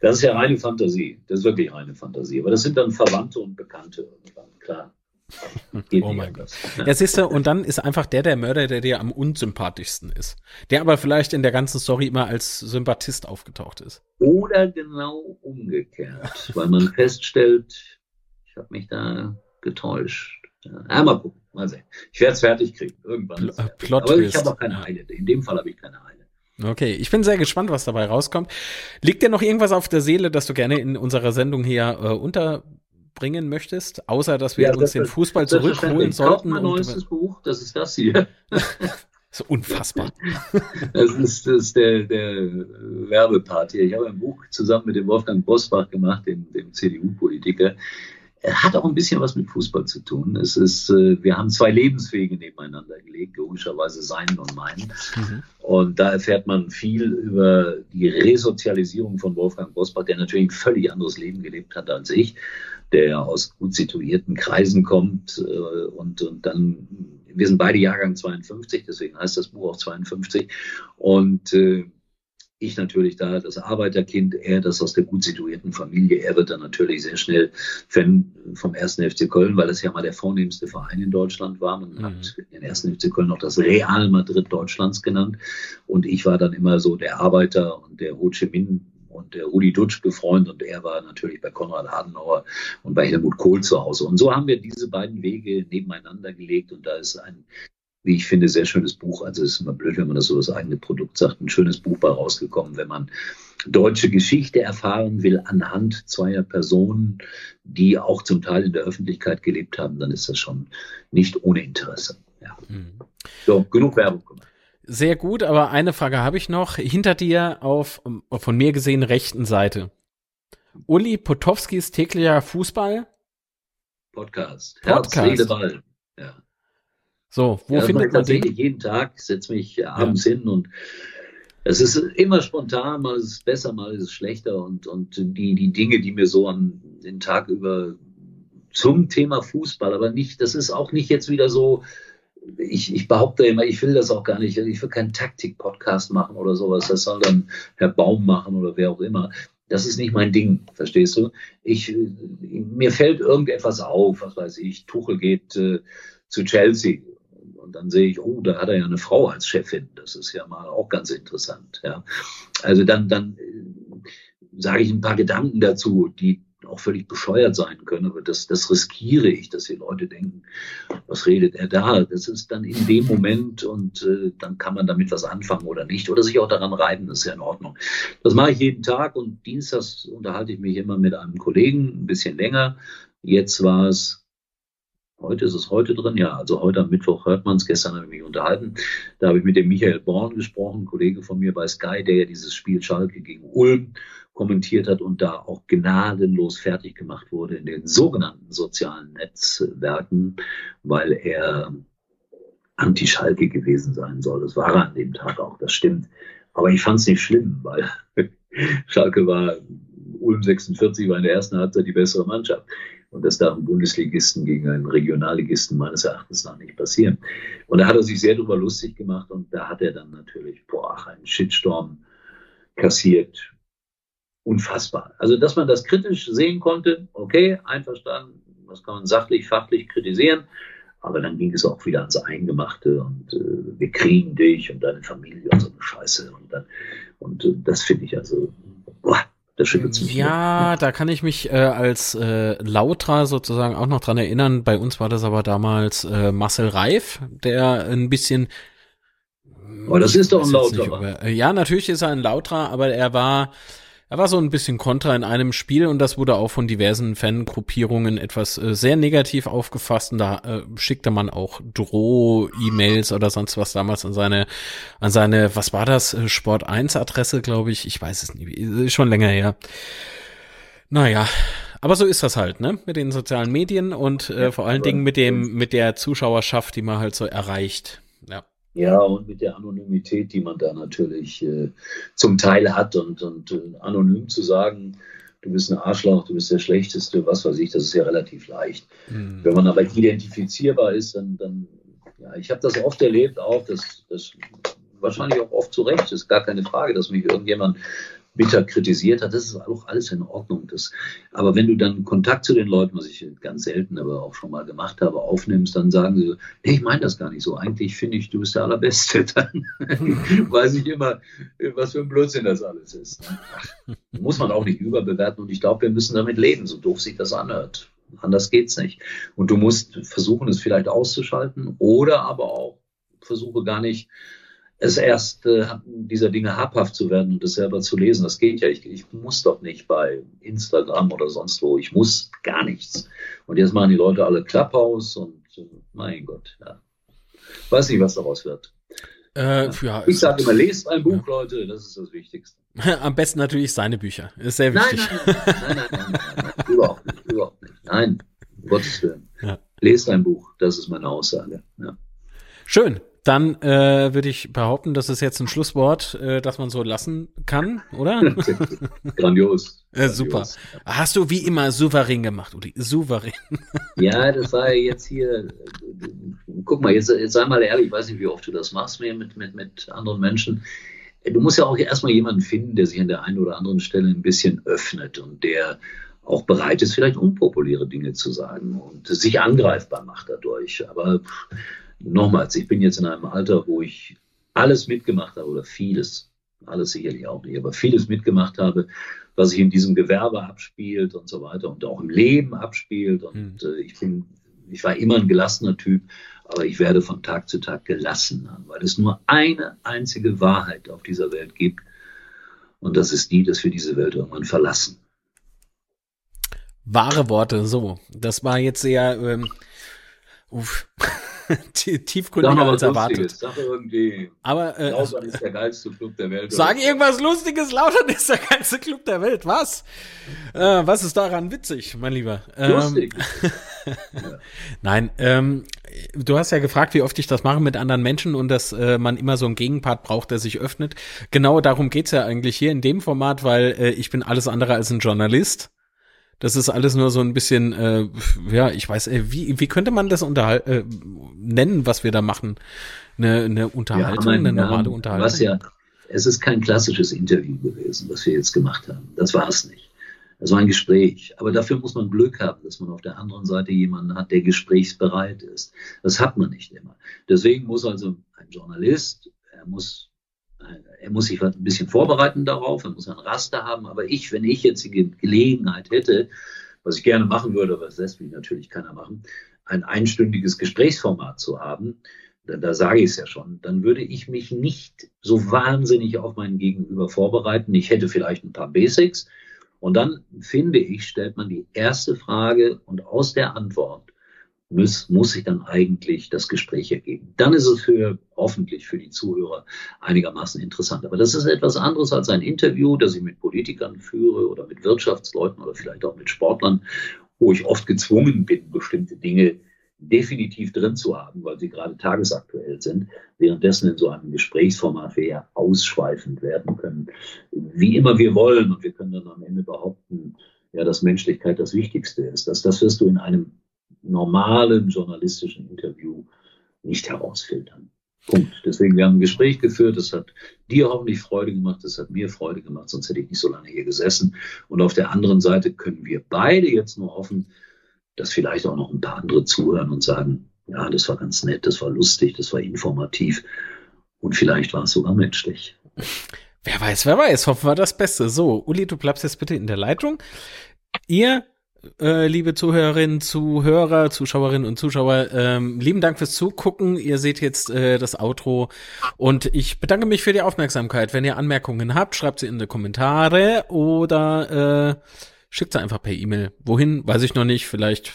Das ist ja reine Fantasie. Das ist wirklich reine Fantasie. Aber das sind dann Verwandte und Bekannte irgendwann, klar. oh mein Gott. Ja, siehst du, und dann ist einfach der der Mörder, der dir am unsympathischsten ist. Der aber vielleicht in der ganzen Story immer als Sympathist aufgetaucht ist. Oder genau umgekehrt, weil man feststellt, ich habe mich da getäuscht. Ja, mal gucken, mal sehen. Ich werde es fertig kriegen, irgendwann. Pl Plot aber ich habe auch keine Eile. In dem Fall habe ich keine Eile. Okay, ich bin sehr gespannt, was dabei rauskommt. Liegt dir noch irgendwas auf der Seele, das du gerne in unserer Sendung hier äh, unterbringen möchtest, außer dass wir ja, uns den Fußball zurückholen sollten? Mein neuestes Buch, das ist das hier. so unfassbar. Das ist, das ist der, der Werbepart hier. Ich habe ein Buch zusammen mit dem Wolfgang Bosbach gemacht, dem, dem CDU-Politiker hat auch ein bisschen was mit Fußball zu tun. Es ist, äh, wir haben zwei Lebenswege nebeneinander gelegt, logischerweise seinen und meinen. Mhm. Und da erfährt man viel über die Resozialisierung von Wolfgang Bosbach, der natürlich ein völlig anderes Leben gelebt hat als ich, der aus gut situierten Kreisen kommt äh, und, und dann, wir sind beide Jahrgang 52, deswegen heißt das Buch auch 52. Und äh, ich natürlich da das Arbeiterkind, er das aus der gut situierten Familie. Er wird dann natürlich sehr schnell Fan vom ersten FC Köln, weil das ja mal der vornehmste Verein in Deutschland war. Man mhm. hat den ersten FC Köln noch das Real Madrid Deutschlands genannt. Und ich war dann immer so der Arbeiter und der Ho Chi Minh und der Rudi Dutsch befreundet und er war natürlich bei Konrad Adenauer und bei Helmut Kohl zu Hause. Und so haben wir diese beiden Wege nebeneinander gelegt und da ist ein wie ich finde, sehr schönes Buch. Also es ist immer blöd, wenn man das so das eigene Produkt sagt. Ein schönes Buch bei rausgekommen, wenn man deutsche Geschichte erfahren will anhand zweier Personen, die auch zum Teil in der Öffentlichkeit gelebt haben, dann ist das schon nicht ohne Interesse. Ja. Mhm. So, genug Werbung gemacht. Sehr gut, aber eine Frage habe ich noch. Hinter dir auf von mir gesehen rechten Seite. Uli Potowskis täglicher Fußball? Podcast. Podcast. Herz, Seele, Ball. Ja. So, wo ja, findet man den? jeden Tag, setze mich abends ja. hin und es ist immer spontan, mal ist es besser, mal ist es schlechter und, und die, die Dinge, die mir so an den Tag über zum Thema Fußball, aber nicht, das ist auch nicht jetzt wieder so, ich, ich behaupte immer, ich will das auch gar nicht, ich will keinen Taktik-Podcast machen oder sowas, das soll dann Herr Baum machen oder wer auch immer. Das ist nicht mein Ding, verstehst du? Ich, mir fällt irgendetwas auf, was weiß ich, Tuchel geht äh, zu Chelsea und dann sehe ich, oh, da hat er ja eine Frau als Chefin. Das ist ja mal auch ganz interessant. Ja. Also dann, dann äh, sage ich ein paar Gedanken dazu, die auch völlig bescheuert sein können, aber das, das riskiere ich, dass die Leute denken, was redet er da? Das ist dann in dem Moment und äh, dann kann man damit was anfangen oder nicht oder sich auch daran reiben, das ist ja in Ordnung. Das mache ich jeden Tag und dienstags unterhalte ich mich immer mit einem Kollegen ein bisschen länger. Jetzt war es Heute ist es heute drin, ja. Also heute am Mittwoch hört man es. Gestern habe ich mich unterhalten. Da habe ich mit dem Michael Born gesprochen, Kollege von mir bei Sky, der ja dieses Spiel Schalke gegen Ulm kommentiert hat und da auch gnadenlos fertig gemacht wurde in den sogenannten sozialen Netzwerken, weil er anti-Schalke gewesen sein soll. Das war er an dem Tag auch, das stimmt. Aber ich fand es nicht schlimm, weil Schalke war, Ulm 46 war in der ersten Halbzeit die bessere Mannschaft. Und das darf ein Bundesligisten gegen einen Regionalligisten meines Erachtens nach nicht passieren. Und da hat er sich sehr drüber lustig gemacht und da hat er dann natürlich, boah, einen Shitstorm kassiert. Unfassbar. Also, dass man das kritisch sehen konnte, okay, einverstanden, das kann man sachlich, fachlich kritisieren. Aber dann ging es auch wieder ans Eingemachte und äh, wir kriegen dich und deine Familie und so eine Scheiße. Und, dann, und äh, das finde ich also, boah, das schüttelt mich. Ja, da kann ich mich äh, als äh, Lautra sozusagen auch noch dran erinnern. Bei uns war das aber damals äh, Marcel Reif, der ein bisschen. Aber das ist doch ein Lautra. Äh, ja, natürlich ist er ein Lautra, aber er war er war so ein bisschen kontra in einem Spiel und das wurde auch von diversen Fangruppierungen etwas äh, sehr negativ aufgefasst und da äh, schickte man auch Droh-E-Mails oder sonst was damals an seine, an seine, was war das, äh, Sport 1 Adresse, glaube ich, ich weiß es nicht, ist schon länger her. Naja, aber so ist das halt, ne? Mit den sozialen Medien und äh, vor allen Dingen mit dem, mit der Zuschauerschaft, die man halt so erreicht. Ja. Und mit der Anonymität, die man da natürlich äh, zum Teil hat und, und äh, anonym zu sagen, du bist ein Arschloch, du bist der Schlechteste, was weiß ich, das ist ja relativ leicht. Mhm. Wenn man aber identifizierbar ist, dann, dann ja, ich habe das oft erlebt auch, dass das wahrscheinlich auch oft zu Recht ist gar keine Frage, dass mich irgendjemand bitter kritisiert hat, das ist auch alles in Ordnung. Das, aber wenn du dann Kontakt zu den Leuten, was ich ganz selten, aber auch schon mal gemacht habe, aufnimmst, dann sagen sie, nee, ich meine das gar nicht so. Eigentlich finde ich, du bist der Allerbeste. Dann weiß ich immer, was für ein Blödsinn das alles ist. Muss man auch nicht überbewerten und ich glaube, wir müssen damit leben, so doof sich das anhört. Anders geht's nicht. Und du musst versuchen, es vielleicht auszuschalten oder aber auch versuche gar nicht es erst äh, dieser Dinge habhaft zu werden und es selber zu lesen. Das geht ja. Ich, ich muss doch nicht bei Instagram oder sonst wo. Ich muss gar nichts. Und jetzt machen die Leute alle Klapphaus und äh, mein Gott, ja. Weiß nicht, was daraus wird. Äh, ja, ich sage immer, lest ein Buch, ja. Leute, das ist das Wichtigste. Am besten natürlich seine Bücher. Ist sehr wichtig. Nein, nein, nein, nein, nein, nein, nein überhaupt nicht, überhaupt nicht. Nein, um Gottes Willen. Ja. Lest ein Buch, das ist meine Aussage. Ja. Schön dann äh, würde ich behaupten, das ist jetzt ein Schlusswort, äh, das man so lassen kann, oder? Grandios. Äh, super. Hast du wie immer souverän gemacht, Uli? Souverän. ja, das war jetzt hier. Guck mal, jetzt, jetzt sei mal ehrlich, ich weiß nicht, wie oft du das machst mit, mit, mit anderen Menschen. Du musst ja auch erstmal jemanden finden, der sich an der einen oder anderen Stelle ein bisschen öffnet und der auch bereit ist, vielleicht unpopuläre Dinge zu sagen und sich angreifbar macht dadurch. Aber nochmals, ich bin jetzt in einem Alter, wo ich alles mitgemacht habe oder vieles, alles sicherlich auch nicht, aber vieles mitgemacht habe, was sich in diesem Gewerbe abspielt und so weiter und auch im Leben abspielt. Und mhm. äh, ich bin, ich war immer ein gelassener Typ, aber ich werde von Tag zu Tag gelassener, weil es nur eine einzige Wahrheit auf dieser Welt gibt. Und das ist die, dass wir diese Welt irgendwann verlassen. Wahre Worte, so. Das war jetzt sehr, ähm, uff. tiefgründiger als erwartet. Sag irgendwie, Aber äh, Lautern ist der geilste Club der Welt. Sag irgendwas Lustiges, Lautern ist der geilste Club der Welt. Was? Äh, was ist daran witzig, mein Lieber? Ähm, Lustig. Nein, ähm, du hast ja gefragt, wie oft ich das mache mit anderen Menschen und dass äh, man immer so einen Gegenpart braucht, der sich öffnet. Genau darum geht's ja eigentlich hier in dem Format, weil äh, ich bin alles andere als ein Journalist. Das ist alles nur so ein bisschen, äh, ja, ich weiß, äh, wie, wie könnte man das unterhal äh, nennen, was wir da machen? Eine, eine Unterhaltung, ja, eine normale ja, Unterhaltung? Was ja, es ist kein klassisches Interview gewesen, was wir jetzt gemacht haben. Das war es nicht. Das war ein Gespräch. Aber dafür muss man Glück haben, dass man auf der anderen Seite jemanden hat, der gesprächsbereit ist. Das hat man nicht immer. Deswegen muss also ein Journalist, er muss er muss sich ein bisschen vorbereiten darauf, er muss ein Raster haben. Aber ich, wenn ich jetzt die Gelegenheit hätte, was ich gerne machen würde, aber das lässt mich natürlich keiner machen, ein einstündiges Gesprächsformat zu haben, da, da sage ich es ja schon, dann würde ich mich nicht so wahnsinnig auf meinen Gegenüber vorbereiten. Ich hätte vielleicht ein paar Basics. Und dann, finde ich, stellt man die erste Frage und aus der Antwort muss, muss sich dann eigentlich das Gespräch ergeben. Dann ist es für hoffentlich für die Zuhörer einigermaßen interessant. Aber das ist etwas anderes als ein Interview, das ich mit Politikern führe oder mit Wirtschaftsleuten oder vielleicht auch mit Sportlern, wo ich oft gezwungen bin, bestimmte Dinge definitiv drin zu haben, weil sie gerade tagesaktuell sind, währenddessen in so einem Gesprächsformat wir ja ausschweifend werden können, wie immer wir wollen. Und wir können dann am Ende behaupten, ja, dass Menschlichkeit das Wichtigste ist. Das, das wirst du in einem normalen journalistischen Interview nicht herausfiltern. Punkt. Deswegen, wir haben ein Gespräch geführt, das hat dir hoffentlich Freude gemacht, das hat mir Freude gemacht, sonst hätte ich nicht so lange hier gesessen. Und auf der anderen Seite können wir beide jetzt nur hoffen, dass vielleicht auch noch ein paar andere zuhören und sagen, ja, das war ganz nett, das war lustig, das war informativ und vielleicht war es sogar menschlich. Wer weiß, wer weiß, hoffen wir das Beste. So, Uli, du bleibst jetzt bitte in der Leitung. Ihr äh, liebe Zuhörerinnen, Zuhörer, Zuschauerinnen und Zuschauer, ähm, lieben Dank fürs Zugucken. Ihr seht jetzt äh, das Outro und ich bedanke mich für die Aufmerksamkeit. Wenn ihr Anmerkungen habt, schreibt sie in die Kommentare oder äh, schickt sie einfach per E-Mail. Wohin, weiß ich noch nicht. Vielleicht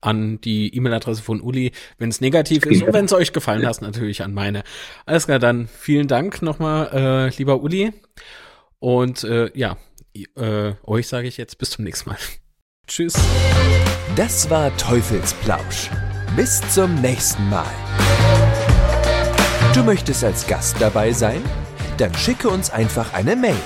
an die E-Mail-Adresse von Uli, wenn es negativ ist und wenn es euch gefallen hat, natürlich an meine. Alles klar, dann vielen Dank nochmal, äh, lieber Uli. Und äh, ja, äh, euch sage ich jetzt bis zum nächsten Mal. Tschüss. Das war Teufelsplausch. Bis zum nächsten Mal. Du möchtest als Gast dabei sein? Dann schicke uns einfach eine Mail